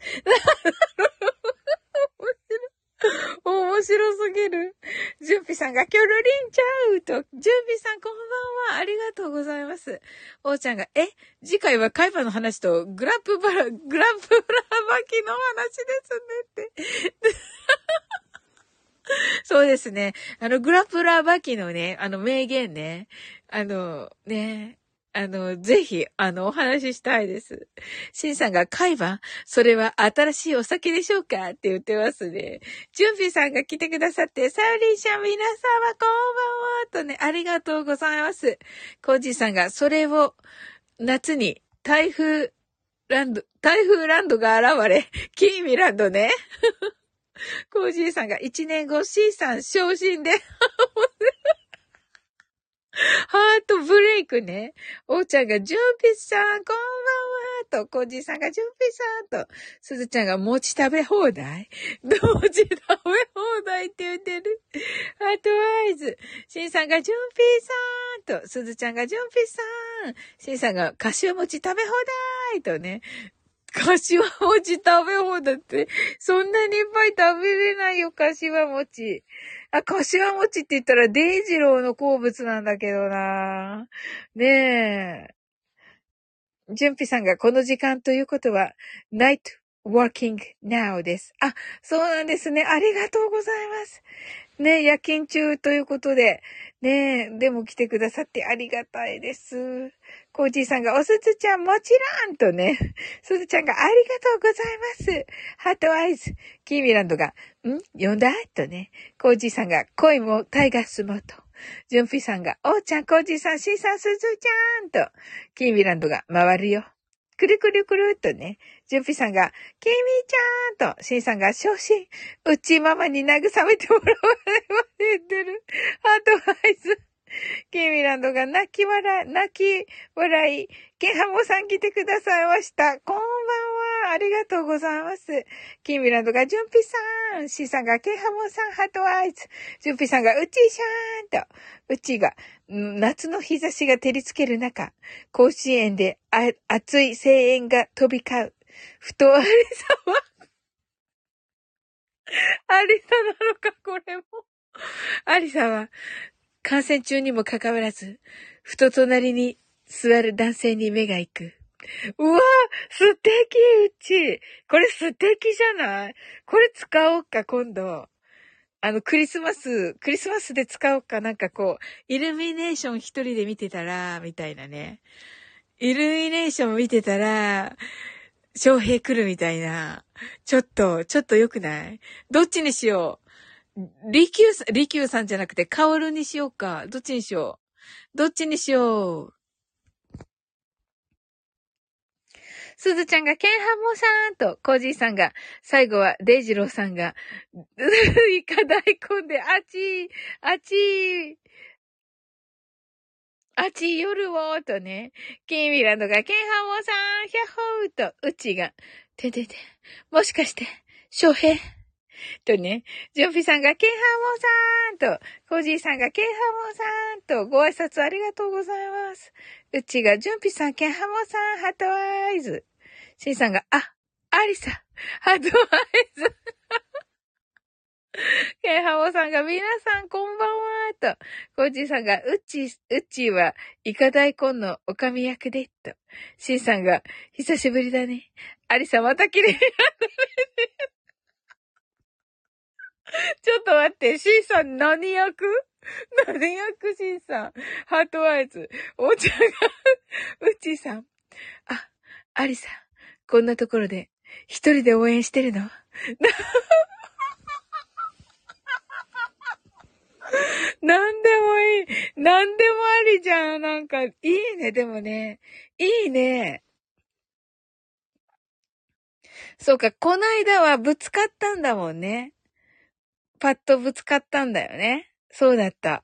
[laughs] 面白すぎる。ジュンピさんがキョロリンちゃうと、ジュンピさんこんばんは。ありがとうございます。おーちゃんが、え？次回はカイパの話とグラップバラ、グラップラバキの話ですねって。[laughs] そうですね。あの、グラップラーバキのね、あの名言ね。あの、ね。あの、ぜひ、あの、お話ししたいです。シンさんが、海馬それは新しいお酒でしょうか？って言ってますね。準備さんが来てくださって、サウリンシャン皆様こんばんはとね、ありがとうございます。コージーさんが、それを、夏に、台風ランド、台風ランドが現れ、キーミランドね。コージーさんが一年後 C さん昇進で [laughs] ハートブレイクね。おーちゃんが、ジュンピさん、こんばんはと、コージーさんが、ジュンピさんと、すずちゃんが、餅食べ放題 [laughs] 同時食べ放題って言ってる。あとワイズ。シンさんが、ジュンピさんと、すずちゃんが、ジュンピさん。シンさんが、カシュ餅食べ放題とね。柏餅食べ放題って、そんなにいっぱい食べれないよ、柏餅。[laughs] あ、柏餅って言ったら、デイジローの好物なんだけどなねえ。ジュンピさんがこの時間ということは、night working now です。あ、そうなんですね。ありがとうございます。ね夜勤中ということで、ねでも来てくださってありがたいです。コージーさんが、おすずちゃんもちろんとね、[laughs] すずちゃんがありがとうございます。 heart eyes。キーミランドが、ん？呼んだ？とね、コージーさんが、恋もタイガースもと。ジュンピさんが、おーちゃん、コージーさん、シーさん、すずちゃんと。キーミランドが、回るよ。くるくるくるっとね、ジュンピさんが、キーミーちゃんと、シンさんが昇進、うちママに慰めてもらわれませんでる。アドバイス。[laughs] キーミランドが泣き笑い、泣き笑い、ケンハモさん来てくださいました。こんばんは。ありがとうございます。キーミランドがジュンピさん、シーさんがケンハモさん、ハートアイズ。ジュンピさんがうちしゃーんと、うちが、夏の日差しが照りつける中、甲子園で熱い声援が飛び交う。ふとありさは、[laughs] ありさなのか、これも。ありさは、感染中にもかかわらず、ふと隣に座る男性に目が行く。うわ素敵うちこれ素敵じゃない？これ使おうか、今度。あの、クリスマス、クリスマスで使おうか、なんかこう、イルミネーション一人で見てたら、みたいなね。イルミネーション見てたら、翔平来るみたいな。ちょっと、ちょっと良くない？どっちにしよう？リキューさん、リキューさんじゃなくて、カオルにしようか。どっちにしよう？どっちにしよう。すずちゃんがケンハモさんと、コージーさんが、最後はデイジローさんが、[laughs] イカ大根で、あちー、あちー、あち夜を、とね、キーミランドが、ケンハモさん、ヒャッホーと、うちが、ててて、もしかして、翔平？[laughs] とね、ジョンピさんが、ケンハモさんと、コージーさんが、ケンハモさんと、ご挨拶ありがとうございます。うちが、ジュンピさん、ケンハモさん、 heart eyes。シンさんが、あ、アリサ、 heart eyes。[laughs] ケンハモさんが、皆さんこんばんは、と。コージーさんが、うっち、うっちーは、イカ大根のおかみ役で、と。シンさんが、久しぶりだね。アリサまた綺麗になったね。[laughs] ちょっと待って、シンさん何役？何役シンさん？ハートワイズ。お茶がうちさん。あ、アリサ、こんなところで、一人で応援してるの？[laughs] なんでもいい。なんでもありじゃん。なんか、いいね、でもね。いいね。そうか、こないだはぶつかったんだもんね。パッとぶつかったんだよね。そうだった。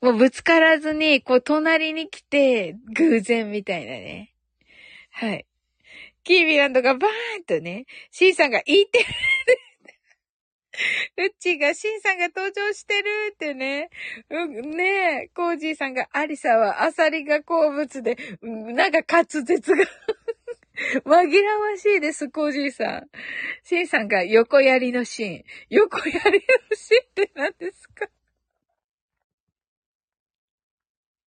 もうぶつからずに、こう隣に来て、偶然みたいなね。はい。キービランドがバーンとね、シンさんが言ってる。うっちーが、シンさんが登場してるってね。うん、ねえ、コージーさんが、アリサはアサリが好物で、なんか滑舌が [laughs] 紛らわしいです、コージーさん。シンさんが横やりのシーン。横やりのシーンって何ですか？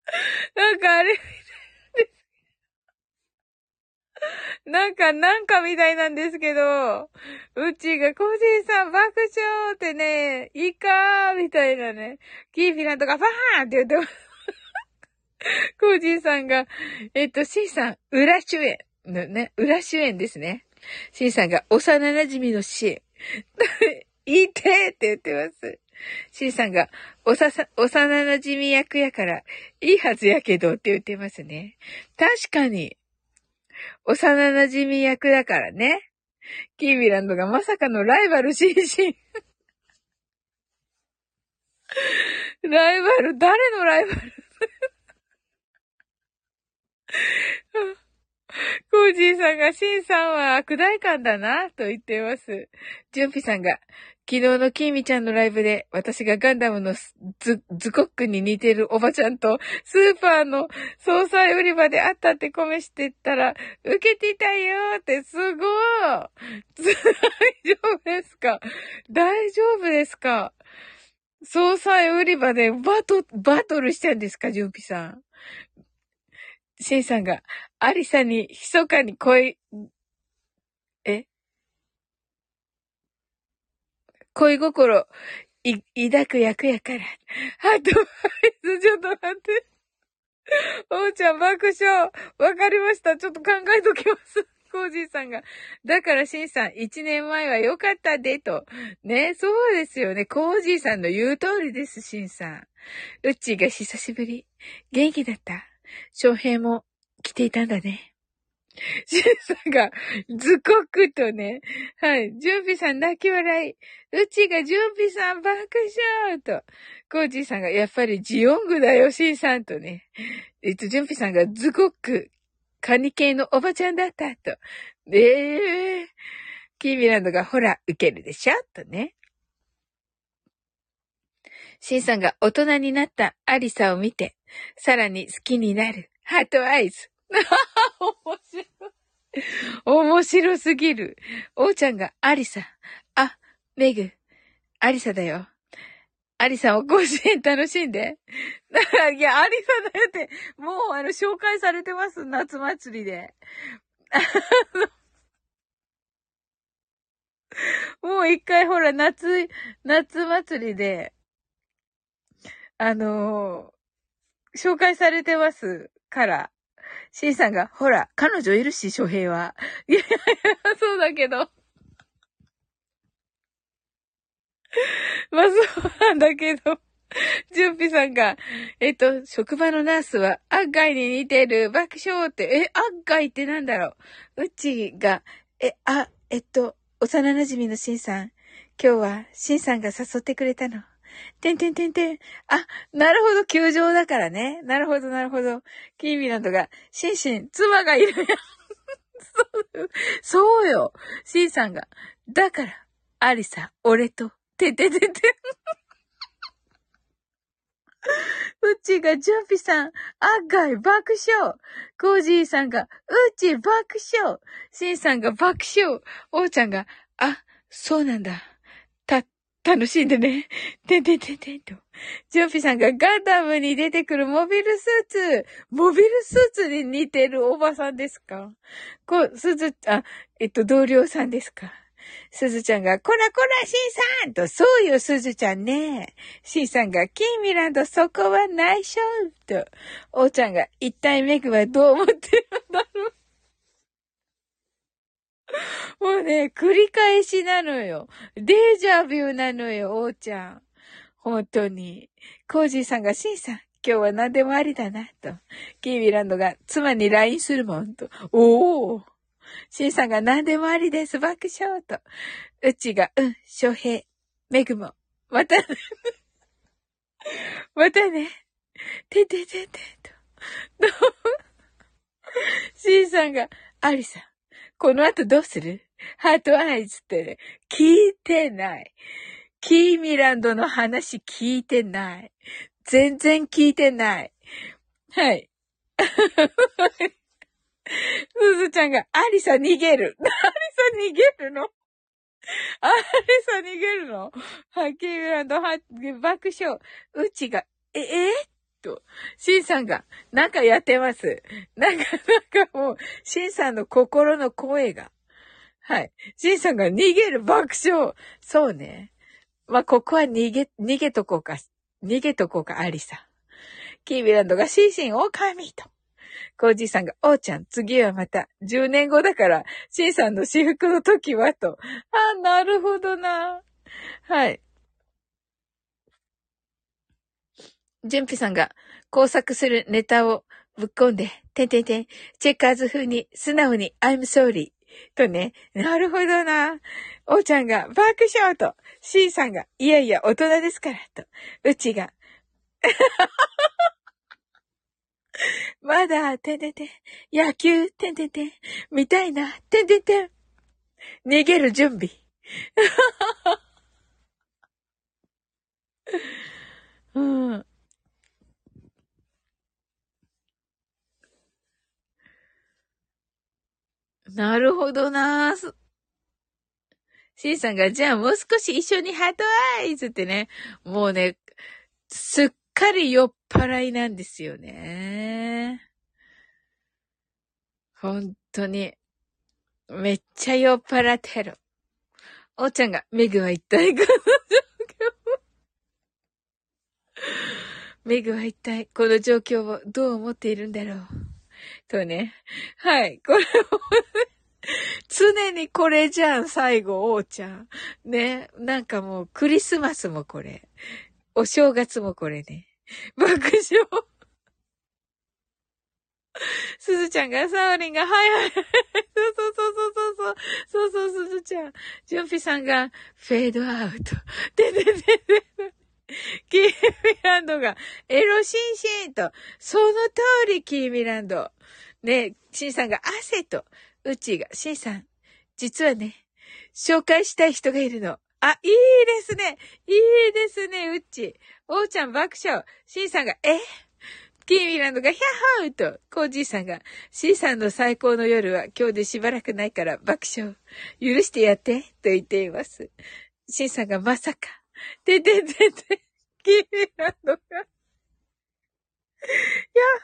[laughs] なんかあれみたいです。なんか、なんかみたいなんですけど、うちがコージーさん爆笑ってね、いいかーみたいなね、キーフィランとかファーンって言ってます。コージーさんが、えっと、シンさん、裏主演。のね、裏主演ですね。シンさんが幼馴染のシーン。[laughs] いてって言ってます。シンさんが、おさ、幼馴染役やから、いいはずやけどって言ってますね。確かに、幼馴染役だからね。キービランドがまさかのライバルシンシン。[laughs] ライバル、誰のライバル？[laughs] [laughs] コージーさんが、シンさんは悪大感だな、と言っています。ジュンピさんが、昨日のキーミちゃんのライブで、私がガンダムのズ、ズコックに似てるおばちゃんと、スーパーの総菜売り場で会ったってコメしてたら、受けてたよーって、すごい [laughs] 大丈夫ですか？大丈夫ですか？総菜売り場でバト、バトルしてんですか、ジュンピさん？シンさんが、アリサに密かに恋、え？恋心、い、抱く役やから。ハートファイズ、ちょっと待って。おうちゃん爆笑。わかりました。ちょっと考えときます。コージーさんが。だから、シンさん、一年前は良かったで、と。ね、そうですよね。コージーさんの言う通りです、シンさん。うっちーが久しぶり。元気だった？翔平も来ていたんだね。シンさんが、ズコクとね、はい、ジュンピさん泣き笑い。うちがジュンピさん爆笑と、コージーさんが、やっぱりジオングだよ、シンさんとね。えっと、ジュンピさんがズコック、カニ系のおばちゃんだったと。ええー、キーミランドが、ほら、受けるでしょとね。シンさんが大人になったアリサを見て、[laughs] さらに好きになる。ハートアイズ。面白い。面白すぎる。おうちゃんがアリサ。あ、メグ。アリサだよ。アリさんは甲子園楽しんで。[laughs] いや、アリさんだよって、もうあの、紹介されてます、夏祭りで。[laughs] もう一回ほら、夏、夏祭りで、あの、紹介されてますから、シンさんが、ほら、彼女いるし、翔平は。いやいや、そうだけど。まあそうなんだけど。ジュンピさんが、えっと、職場のナースは、アッガイに似てる、爆笑って、え、アッガイってなんだろううちが、え、あ、えっと、幼馴染のシンさん、今日はシンさんが誘ってくれたの。てんてんてんてん。あ、なるほど、球場だからね。なるほど、なるほど。キーミランドが、シンシン、妻がいるやん。[laughs] そう、よ。シンさんが、だから、アリサ、俺と、てててて。うちがジュンピさん、アッガイ爆笑。コージーさんが、うち爆笑。シンさんが爆笑。おーちゃんが、あ、そうなんだ。楽しんでね。[laughs] てんてんてんてんと。ジュンピさんがガンダムに出てくるモビルスーツ。モビルスーツに似てるおばさんですか？こう、すず、あ、えっと、同僚さんですか？すずちゃんが、こらこら、しんさんと、そうよ、すずちゃんね。しんさんが、キーミランド、そこは内緒と、おーちゃんが、一体メグはどう思ってるんだろう。[laughs] もうね、繰り返しなのよ。デジャビューなのよ、おーちゃん。本当に。コージーさんが、シンさん、今日は何でもありだな、と。キーミランドが、妻に LINE するもん、と。おー。シンさんが何でもありです。爆笑と。うちが、うん、翔平、メグも。また、[laughs] またね。ててててと。[laughs] シンさんが、アリさん、この後どうする？ハートアイズってね、聞いてない。キーミランドの話聞いてない。全然聞いてない。はい。[laughs] すずちゃんが、アリサ逃げる。アリサ逃げるの？アリサ逃げるの？ハッキーブランド、は、爆笑。うちが、え、え？と、シンさんが、なんかやってます。なんか、なんかもう、シンさんの心の声が。はい。シンさんが逃げる爆笑。そうね。まあ、ここは逃げ、逃げとこうか。逃げとこうか、アリサ。キービランドがシンシン狼と。コージーさんが、おーちゃん、次はまた、10年後だから、シンさんの私服の時は、と。あ、なるほどな。はい。ジュンピさんが、工作するネタをぶっ込んで、てんてんてん、チェッカーズ風に、素直に、I'm sorry. とね、なるほどな。おーちゃんが、爆笑と、シンさんが、いやいや、大人ですから、と。うちが、[laughs] まだ、てんてんてん。野球、てんてんてん。見たいな、てんてんてん。逃げる準備。[laughs] うん。なるほどなぁ。シンさんが、じゃあもう少し一緒にハートアイズってね、もうね、すっかり酔っ払いなんですよね。本当に。めっちゃ酔っ払ってる。おーちゃんが、メグは一体この状況メグは一体この状況をどう思っているんだろう。とね。はい。これも常にこれじゃん、最後、おーちゃん。ね。なんかもう、クリスマスもこれ。お正月もこれね。爆笑。すずちゃんが、サオリンが、はいはい。そうそうそうそうそうそう。そうそう、すずちゃん。ジュンピさんが、フェードアウト。でででで。[laughs] キーミランドが、エロシンシンと、その通り、キーミランド。ね、シンさんが、汗と、うちが、シンさん、実はね、紹介したい人がいるの。あ、いいですね。いいですね、うっち。おーちゃん爆笑。シーさんが、え？キーミランドが、ヒャッハーと、コージーさんが、シーさんの最高の夜は今日でしばらくないから爆笑。許してやって、と言っています。シーさんがまさか。[laughs] てててて。キーミランドが、ヤッ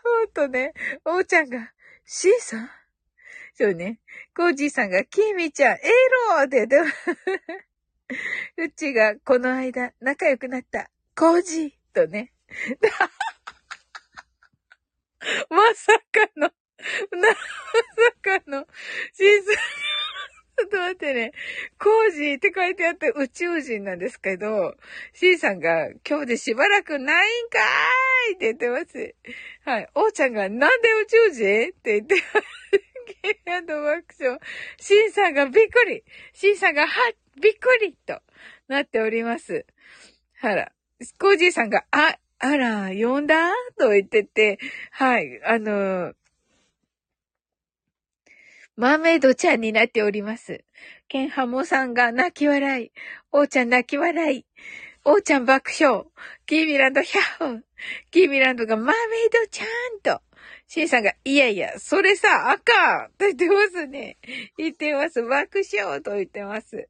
ホーとね、おーちゃんが、シーさん？そうね。コージーさんが、キミちゃん、エローって言って、[laughs] うちが、この間、仲良くなった、コージーとね。[laughs] まさかの、まさかの、シーズン、ちょっと待ってね。コージーって書いてあって宇宙人なんですけど、C さんが今日でしばらくないんかーいって言ってます。はい。おーちゃんがなんで宇宙人って言ってます。ケアド爆笑。C さんがびっくり。C さんがは、びっくりとなっております。はら。コージーさんが、あ、あら、呼んだ？と言ってて、はい。あのーマーメイドちゃんになっております。ケンハモさんが泣き笑い。おーちゃん泣き笑い。おーちゃん爆笑。キーミランドヒャッホー。キーミランドがマーメイドちゃんと。シンさんが、いやいや、それさ、赤と言ってますね。言ってます。爆笑と言ってます。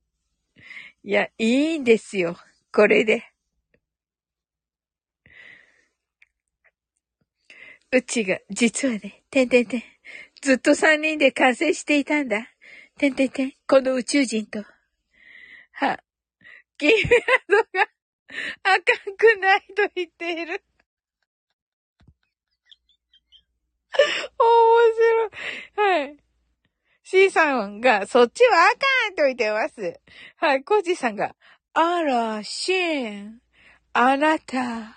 いや、いいんですよ。これで。うちが、実はね、てんてんてん。ずっと三人で完成していたんだ。てんてんてん、この宇宙人と。は、キーメラドがあかんくないと言っている。面白い。はい。C さんが、そっちはあかんと言ってます。はい。コージさんが、あら、シーン、あなた。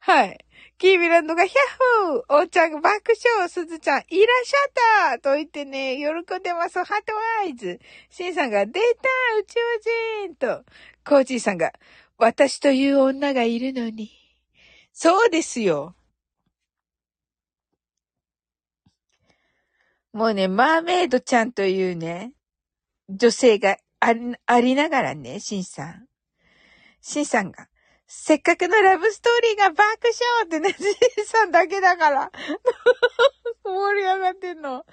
はい。キービランドがヒャッホーおーちゃんが爆笑すずちゃん、いらっしゃったと言ってね、喜んでます。ハートアイズ。シンさんが、出た宇宙人と、コージーさんが、私という女がいるのに。そうですよ。もうね、マーメイドちゃんというね、女性がありありながらね、シンさん。シンさんが、せっかくのラブストーリーが爆笑ってね、じいさんだけだから。[laughs] 盛り上がってんの。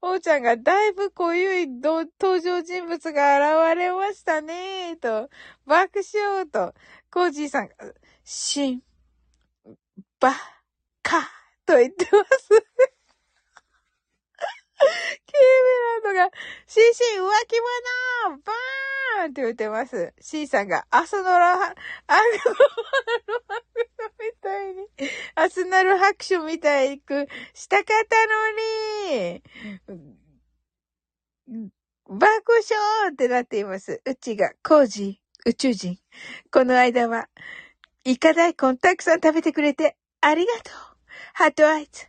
おうちゃんがだいぶ濃ゆい登場人物が現れましたねと、爆笑と、コージーさんが、しん、ば、か、と言ってます。キーメランドが、シーシー浮気者バーンって言ってます。シーさんが、アスノラ、アスノラ拍手みたいに、アスナル拍手みたいくしたかったのに、爆笑ってなっています。うちが、コージ、宇宙人。この間は、イカ大根たくさん食べてくれて、ありがとう。ハートアイズ。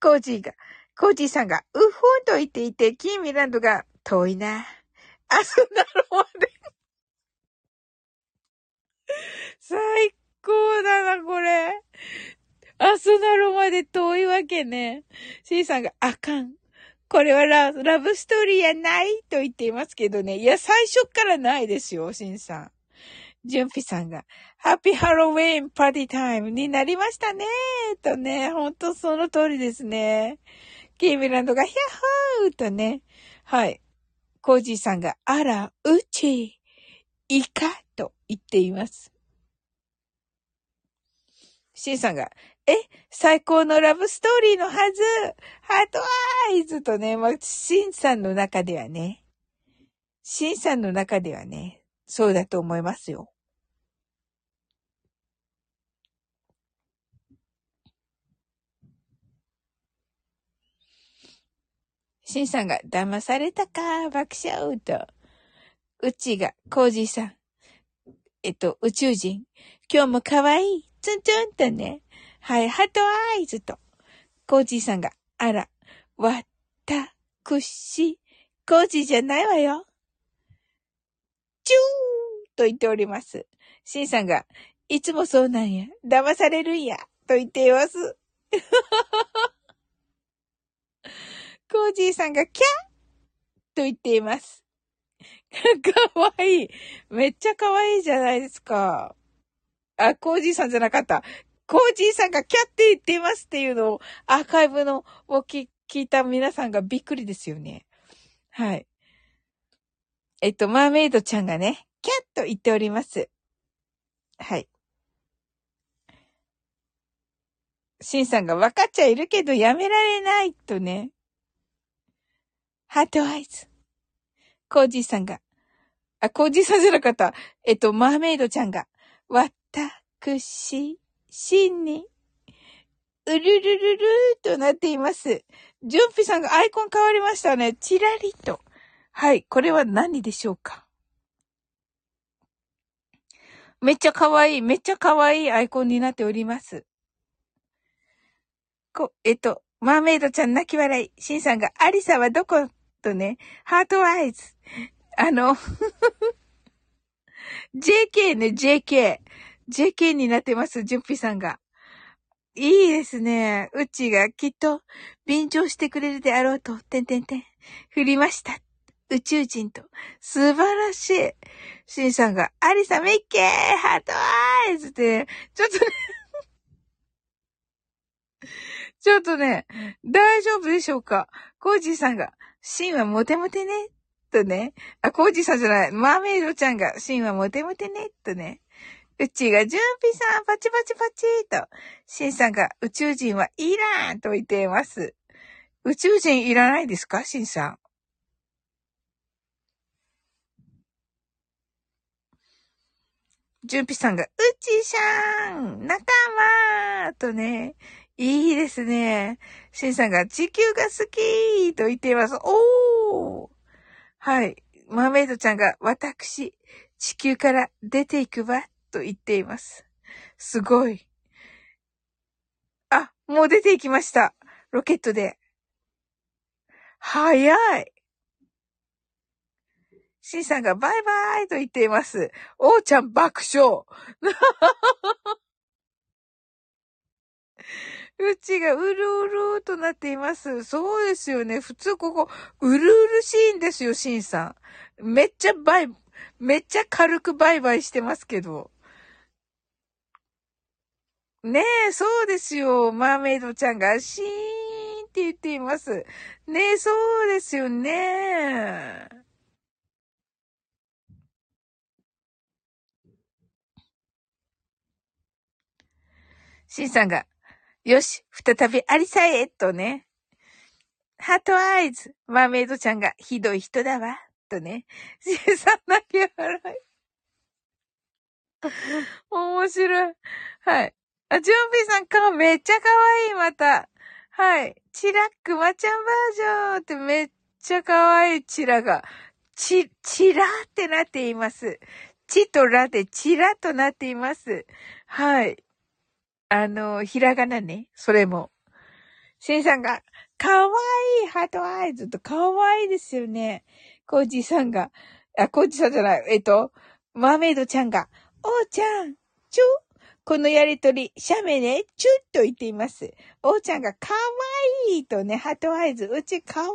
コージーが、コージーさんが、うふんと言っていて、キーミランドが、遠いな。あ、そんなのまで。最高だな、これ。アスナロまで遠いわけね。シーさんが、あかん。これはララブストーリーやないと言っていますけどね。いや、最初からないですよ、シンさん。ジュンピさんが、ハッピーハロウィーンパーティータイムになりましたねとね、ほんとその通りですね。キーミランドがヒャッホーとね、はい。コージーさんが、あら、うち、イカと言っています。シンさんが、え、最高のラブストーリーのはず heart eyes とね、まあ、シンさんの中ではね、シンさんの中ではね、そうだと思いますよ。シンさんが騙されたか、爆笑と。うちが、コージーさん。えっと、宇宙人。今日も可愛い。ツンツンとね。はい、 heart eyes と。コージーさんが、あら、わたくし、コージーじゃないわよ。チューと言っております。シンさんが、いつもそうなんや。騙されるんや。と言っています。コージーさんがキャッと言っています。かわいい。めっちゃかわいいじゃないですか。あ、コージーさんじゃなかった。コージーさんがキャッて言っていますっていうのをアーカイブのを聞いた皆さんがびっくりですよね。はい。えっと、マーメイドちゃんがね、キャッと言っております。はい。シンさんが分かっちゃいるけどやめられないとね。 heart eyes。コージーさんが、あ、コージーさんじゃなかった。えっと、マーメイドちゃんが、わたくし、しに、うるるるるーとなっています。ジュンピさんがアイコン変わりましたね。チラリと。はい、これは何でしょうか？めっちゃ可愛い、めっちゃ可愛いアイコンになっております。こ、えっと、マーメイドちゃん泣き笑い。シンさんが、アリサはどことね、 heart eyes。あの [laughs] JK ね、JK。JK になってます、ジュンピさんが。いいですね。うちがきっと、便乗してくれるであろうと、てんてんてん。振りました。宇宙人と。素晴らしい。シンさんが、アリサミッケー heart eyes って、ちょっとねちょっとね、大丈夫でしょうか？コージーさんが、シンはモテモテね。とね。あ、コージさんじゃない。マーメイドちゃんが、シンはモテモテね。とね。うちが、ジュンピさん、パチパチパチと。シンさんが、宇宙人はいらんと言っています。宇宙人いらないですか？シンさん。ジュンピさんが、うちしゃん仲間とね、いいですね。シンさんが地球が好きと言っています。おーはい。マーメイドちゃんが私、地球から出ていくわと言っています。すごい。あ、もう出ていきました。ロケットで。早い。シンさんがバイバイと言っています。おーちゃん爆笑。うちがうるうるとなっています。そうですよね。普通ここ、うるうるしいんですよ、シンさん。めっちゃバイ、めっちゃ軽くバイバイしてますけど。ねえ、そうですよ。マーメイドちゃんがシーンって言っています。ねえ、そうですよね。シンさんが、よし、再びありさえ、とね。ハートアイズ、マーメイドちゃんがひどい人だわ、とね。シンさん泣き笑い。面白い。はい。あ、ジョンビーさん顔めっちゃ可愛い、また。はい。チラックマちゃんバージョンってめっちゃ可愛いチラが。チ、チラってなっています。チとラでチラとなっています。はい。あの、ひらがなね。それも。シンさんが、かわいいハートアイズとかわいいですよね。コージさんが、あ、コージさんじゃない。えっと、マーメイドちゃんが、おーちゃん、ちょこのやりとり、シャメね、チュッと言っています。おーちゃんがかわいいとね、ハートアイズ、うちかわ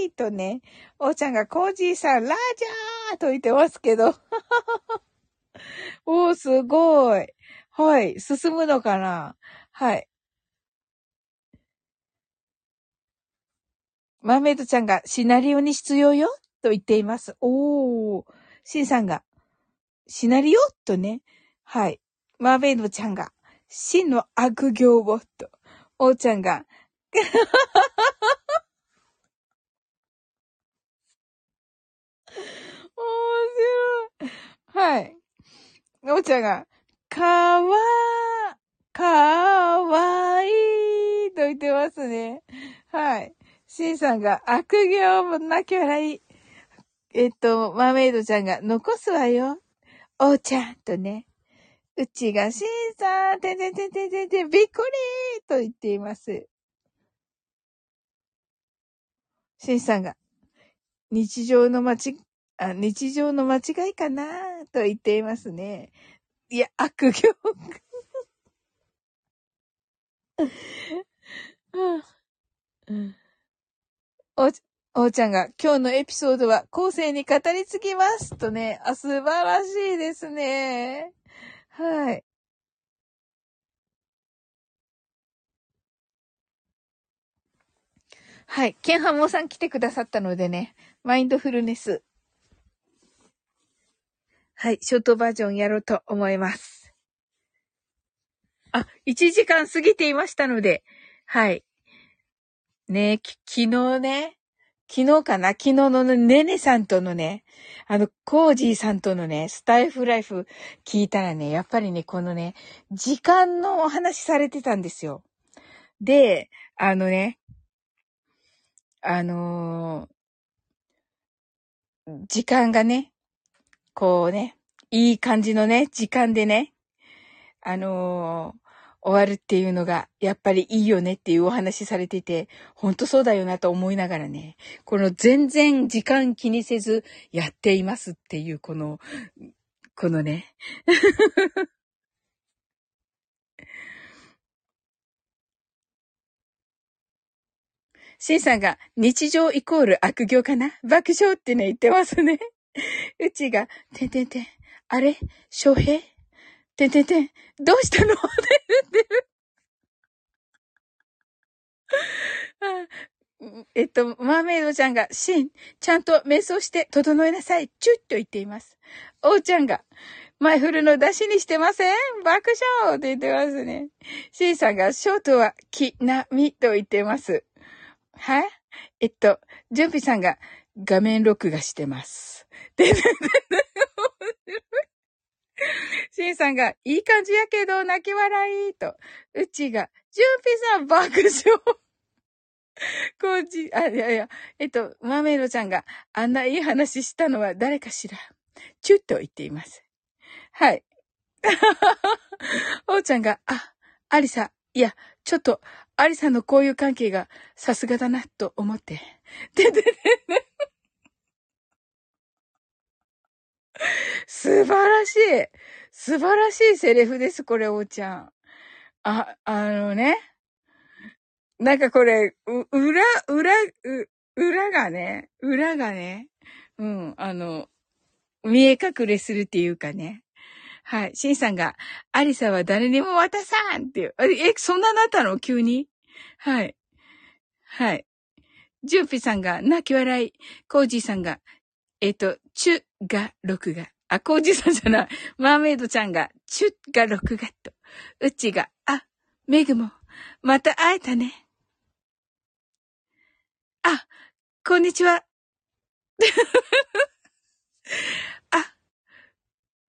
いいとね、おーちゃんがコージさん、ラジャーと言ってますけど。[laughs] おー、すごい。はい。進むのかな？はい。マーメイドちゃんがシナリオに必要よと言っています。おー。シンさんが、シナリオ？とね。はい。マーメイドちゃんが、真の悪行をと。おーちゃんが、[laughs] 面白い。はい。おーちゃんが、かわ、かわいいと言ってますね。はい。シンさんが悪行も泣き笑いい。えっと、マーメイドちゃんが残すわよ。おーちゃんとね。うちがシンさん、てててててて、びっくりと言っています。シンさんが、日常の間違、日常の間違いかなと言っていますね。いや、悪行。お、おーちゃんが今日のエピソードは後世に語り継ぎますとね、あ、素晴らしいですね。はい。はい。ケンハモさん来てくださったのでね、マインドフルネスはい、ショートバージョンやろうと思います。あ、1時間過ぎていましたので、はい。ね昨日ね、昨日かな？昨日のねねさんとのね、あの、コージーさんとのね、スタイフライフ聞いたらね、やっぱりね、このね、時間のお話されてたんですよ。で、あのね、あのー、時間がね、こうね、いい感じのね、時間でね、あのー、終わるっていうのが、やっぱりいいよねっていうお話されてて、ほんとそうだよなと思いながらね、この全然時間気にせずやっていますっていう、この、このね。[laughs] シンさんが日常イコール悪行かな？爆笑ってね、言ってますね。[laughs] うちが、てんてんてん、あれ？翔平？てんてんてん、どうしたの？って言ってる。[laughs] えっと、マーメイドちゃんが、シン、ちゃんと瞑想して整えなさい、チュッと言っています。おうちゃんが、前振るの出しにしてません？爆笑って言ってますね。シンさんが、ショートは、き、な、みと言ってます。はい？えっと、ジュンピさんが、画面録画してます。で、シンさんが、いい感じやけど、泣き笑い、と。うちが、ジュンピさん爆笑。こうじ、あ、いやいや、えっと、マーメイドちゃんが、あんないい話したのは誰かしら。チュッと言っています。はい。[laughs] おうちゃんが、あ、アリサ、いや、ちょっと、アリさんのこういう関係がさすがだな、と思って。でででで。素晴らしい。素晴らしいセリフです、これ、おーちゃん。あ、あのね。なんかこれ、う、裏、裏、う、裏がね、裏がね、うん、あの、見え隠れするっていうかね。はい。シンさんが、アリサは誰にも渡さんっていう。え、そんななったの？急に？はい。はい。ジュンピさんが泣き笑い。コージーさんが、えっ、と、チュが録画。あ、コージさんじゃない。マーメイドちゃんが、チュッが録画と。うちが、あ、メグも、また会えたね。あ、こんにちは。あ、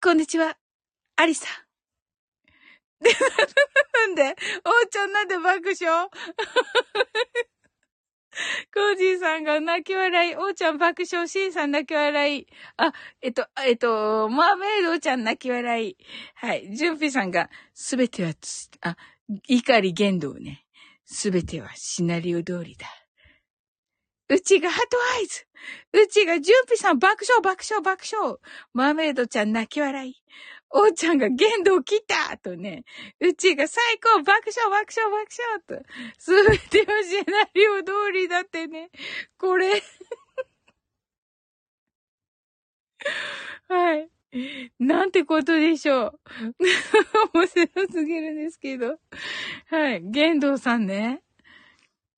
こんにちは。アリサ。なんで、おーちゃんなんで爆笑 [laughs] コージーさんが泣き笑い、おーちゃん爆笑、シンさん泣き笑い。あ、えっと、えっと、マーメイドちゃん泣き笑い。はい。ジュンピさんが、すべては、あ、怒り言動ね。すべてはシナリオ通りだ。うちがハトアイズ。うちがジュンピさん爆笑爆笑爆笑。マーメイドちゃん泣き笑い。おーちゃんが限度を切ったとね、うちが最高爆笑爆笑爆笑と、すべてのシナリオ通りだってね、これ [laughs] はい。なんてことでしょう。[laughs] 面白すぎるんですけど。はい。玄道さんね。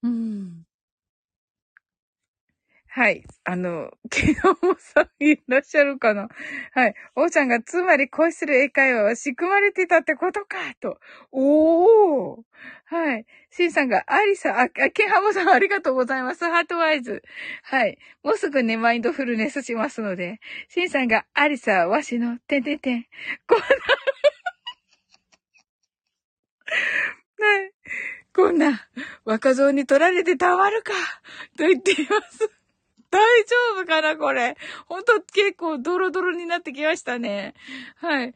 うん。はい。あの、ケノモさんいらっしゃるかなはい。おーちゃんが、つまり恋する英会話は仕組まれてたってことかと。おー。はい。シンさんが、アリサ、あ、ケンハモさんありがとうございます。ハートワイズ。はい。もうすぐね、マインドフルネスしますので。シンさんが、アリサ、わしの、てんてんてん。こんなはい。こんな、若造に取られてたまるか、と言っています。大丈夫かなこれ。ほんと結構ドロドロになってきましたね。はい。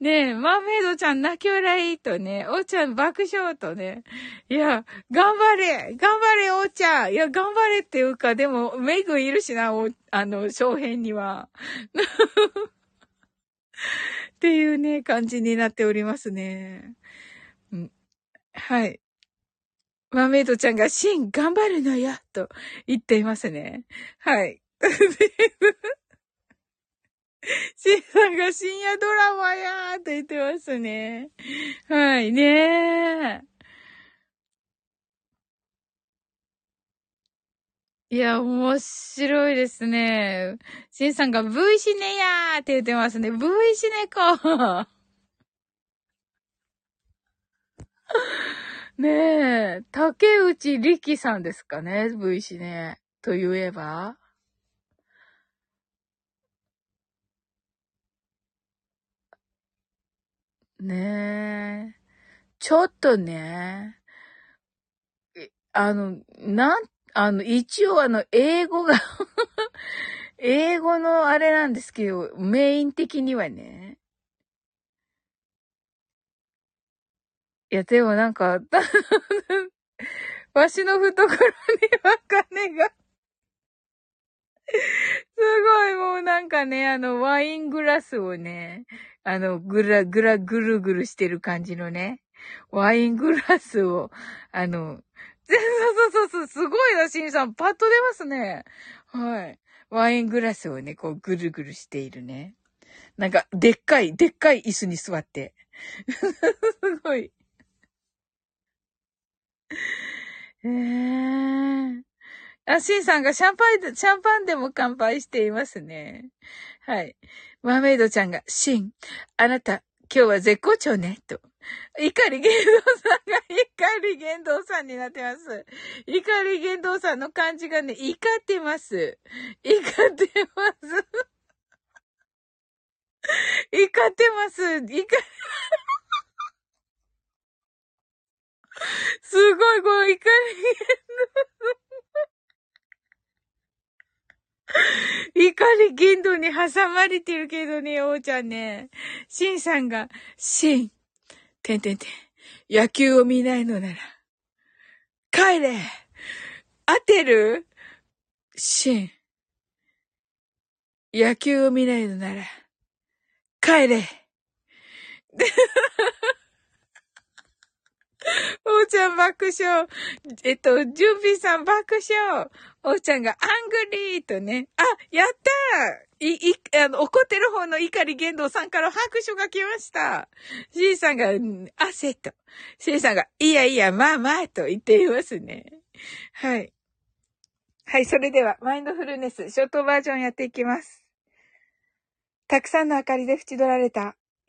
ねえ、マーメイドちゃん泣き笑いとね、おーちゃん爆笑とね。いや、頑張れ頑張れおーちゃんいや、頑張れっていうか、でも、メイグいるしな、お、あの、小編には。[laughs] っていうね、感じになっておりますね。うん、はい。マーメイドちゃんが、シン、頑張るのよ、と言っていますね。はい。[laughs] シンさんが深夜ドラマやーと言ってますね。はい、ねーいや、面白いですね。シンさんが V シネやーって言ってますね。V シネか。ねえ、竹内力さんですかね、V 氏ね。と言えばねえ。ちょっとね、あの、なん、あの、一応あの、英語が [laughs] 英語のあれなんですけど、メイン的にはね。いや、でもなんか、[laughs] わしの懐には金がすごい、もうなんかね、あの、ワイングラスをね、あの、ぐら、ぐら、ぐるぐるしてる感じのね、ワイングラスを、あの、そうそうそう、すごいな、しんさん。パッと出ますね。はい。ワイングラスをね、こう、ぐるぐるしているね。なんか、でっかい、でっかい椅子に座って。[laughs] すごい。えー。あ、シンさんがシャンパン、シャンパンでも乾杯していますね。はい。マーメイドちゃんが、シン、あなた、今日は絶好調ね、と。怒り言動さんが怒り言動さんになってます。怒り言動さんの感じがね、怒ってます。怒ってます。怒ってます。怒り、[laughs] すごい、この怒り言動怒り言動に挟まれてるけどね、おうちゃんね。シンさんが、シン、てんてんてん、野球を見ないのなら、帰れ当てるシン、野球を見ないのなら、帰れおうちゃん爆笑。えっと、ジュンビーさん爆笑。おうちゃんがアングリーとね。あ、やったい、い、あの、怒ってる方の怒り言動さんから拍手が来ました。シーさんが、汗と。シーさんが、いやいや、まあまあと言っていますね。はい。はい、それでは、マインドフルネス、ショートバージョンやっていきます。たくさんの明かりで縁取られた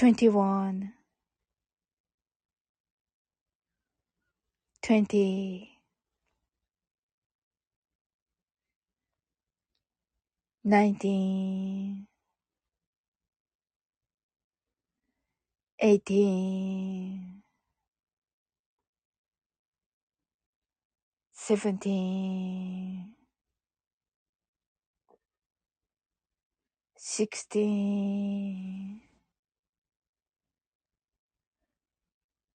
21 20 19 18 17 16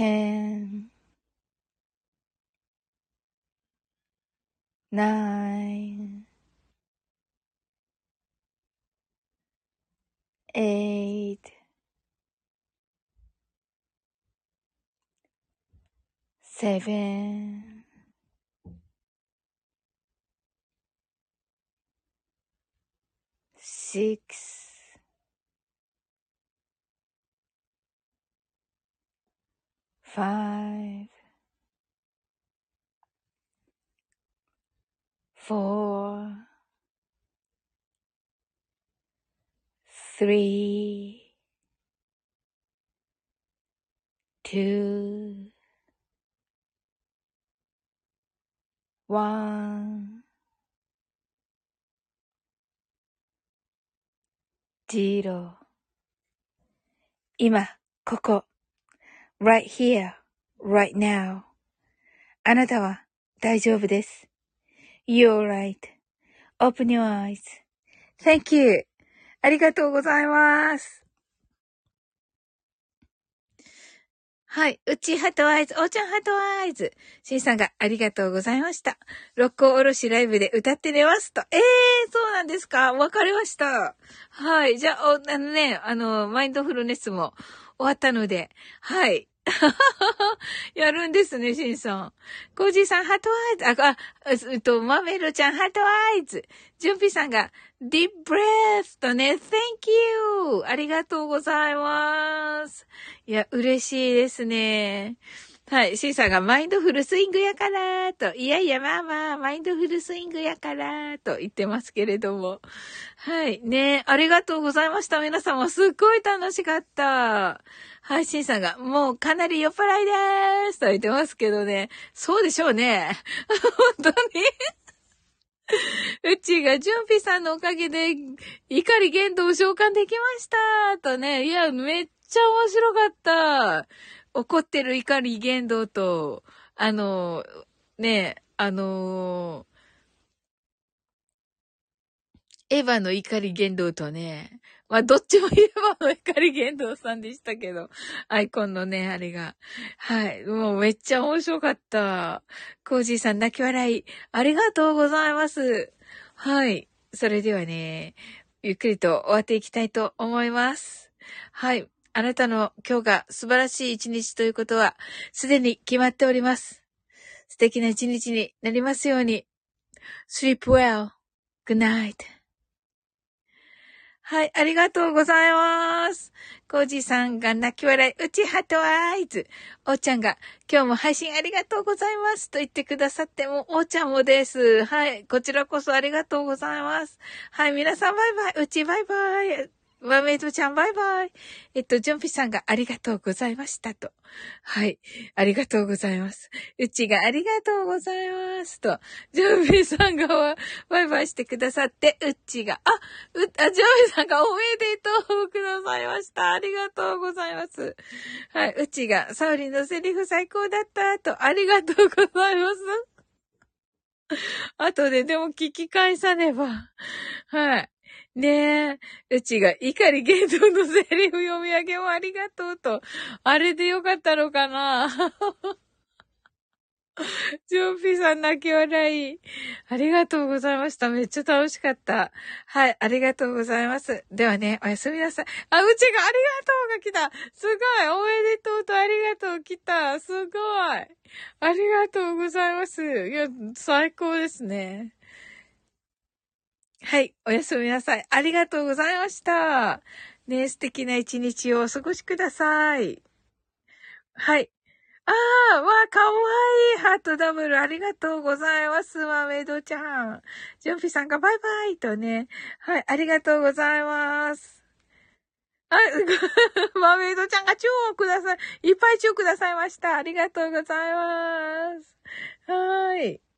ten, nine, eight, seven, six, five, four, three, two, one, zero 今、ここ。Right here, right now. あなたは大丈夫です。You're right.Open your eyes.Thank you. ありがとうございます。はい。うち heart eyes、おーちゃん heart eyes。しんさんがありがとうございました。六甲おろしライブで歌って寝ますと。ええー、そうなんですか？わかりました。はい。じゃあ、あのね、あの、マインドフルネスも終わったので、はい。[laughs] やるんですね、しんさん。コージーさん、 heart eyes。あ、あ、えっと、マメルちゃん、 heart eyes。ジュンピさんが、 deep breath とね、Thank you! ありがとうございます。いや、嬉しいですね。はい。シーさんがマインドフルスイングやから、と。いやいや、まあまあ、マインドフルスイングやから、と言ってますけれども。はい。ねありがとうございました。皆さんもすっごい楽しかった。はい、シンさんが、もうかなり酔っ払いでーすと言ってますけどね。そうでしょうね。[laughs] 本当にうちが、ジュンピさんのおかげで、怒り言動を召喚できましたとね。いや、めっちゃ面白かった。怒ってる怒り言動と、あの、ね、あのエヴァの怒り言動とね、まあ、どっちもエヴァの怒り言動さんでしたけど、アイコンのね、あれが。はい。もうめっちゃ面白かった。コージーさん泣き笑い、ありがとうございます。はい。それではね、ゆっくりと終わっていきたいと思います。はい。あなたの今日が素晴らしい一日ということは、すでに決まっております。素敵な一日になりますように。sleep well.good night. はい、ありがとうございます。コージさんが泣き笑い、うちハトアイズ。おーちゃんが、今日も配信ありがとうございます。と言ってくださっても、おーちゃんもです。はい、こちらこそありがとうございます。はい、皆さんバイバイ。うちバイバイ。マメイドちゃんバイバイ。えっと、ジョンピさんがありがとうございましたと。はい。ありがとうございます。うちがありがとうございますと。ジョンピさんがバイバイしてくださって、うちが、あ、う、あ、ジョンピさんがおめでとうくださいました。ありがとうございます。はい。うちが、サウリのセリフ最高だったと、ありがとうございます。後ででも聞き返さねば。はい。ねえ。うちが、怒り言動のセリフ読み上げをありがとうと。あれでよかったのかな [laughs] ジョンピーさん泣き笑い。ありがとうございました。めっちゃ楽しかった。はい、ありがとうございます。ではね、おやすみなさい。あ、うちがありがとうが来た。すごい。おめでとうとありがとう来た。すごい。ありがとうございます。いや、最高ですね。はい。おやすみなさい。ありがとうございました。ね素敵な一日をお過ごしください。はい。ああ、わあ、かわいい。ハートダブル、ありがとうございます。マメイドちゃん。ジョンピさんがバイバイとね。はい、ありがとうございます。あ、マメイドちゃんがチューをください。いっぱいチューくださいました。ありがとうございます。はーい。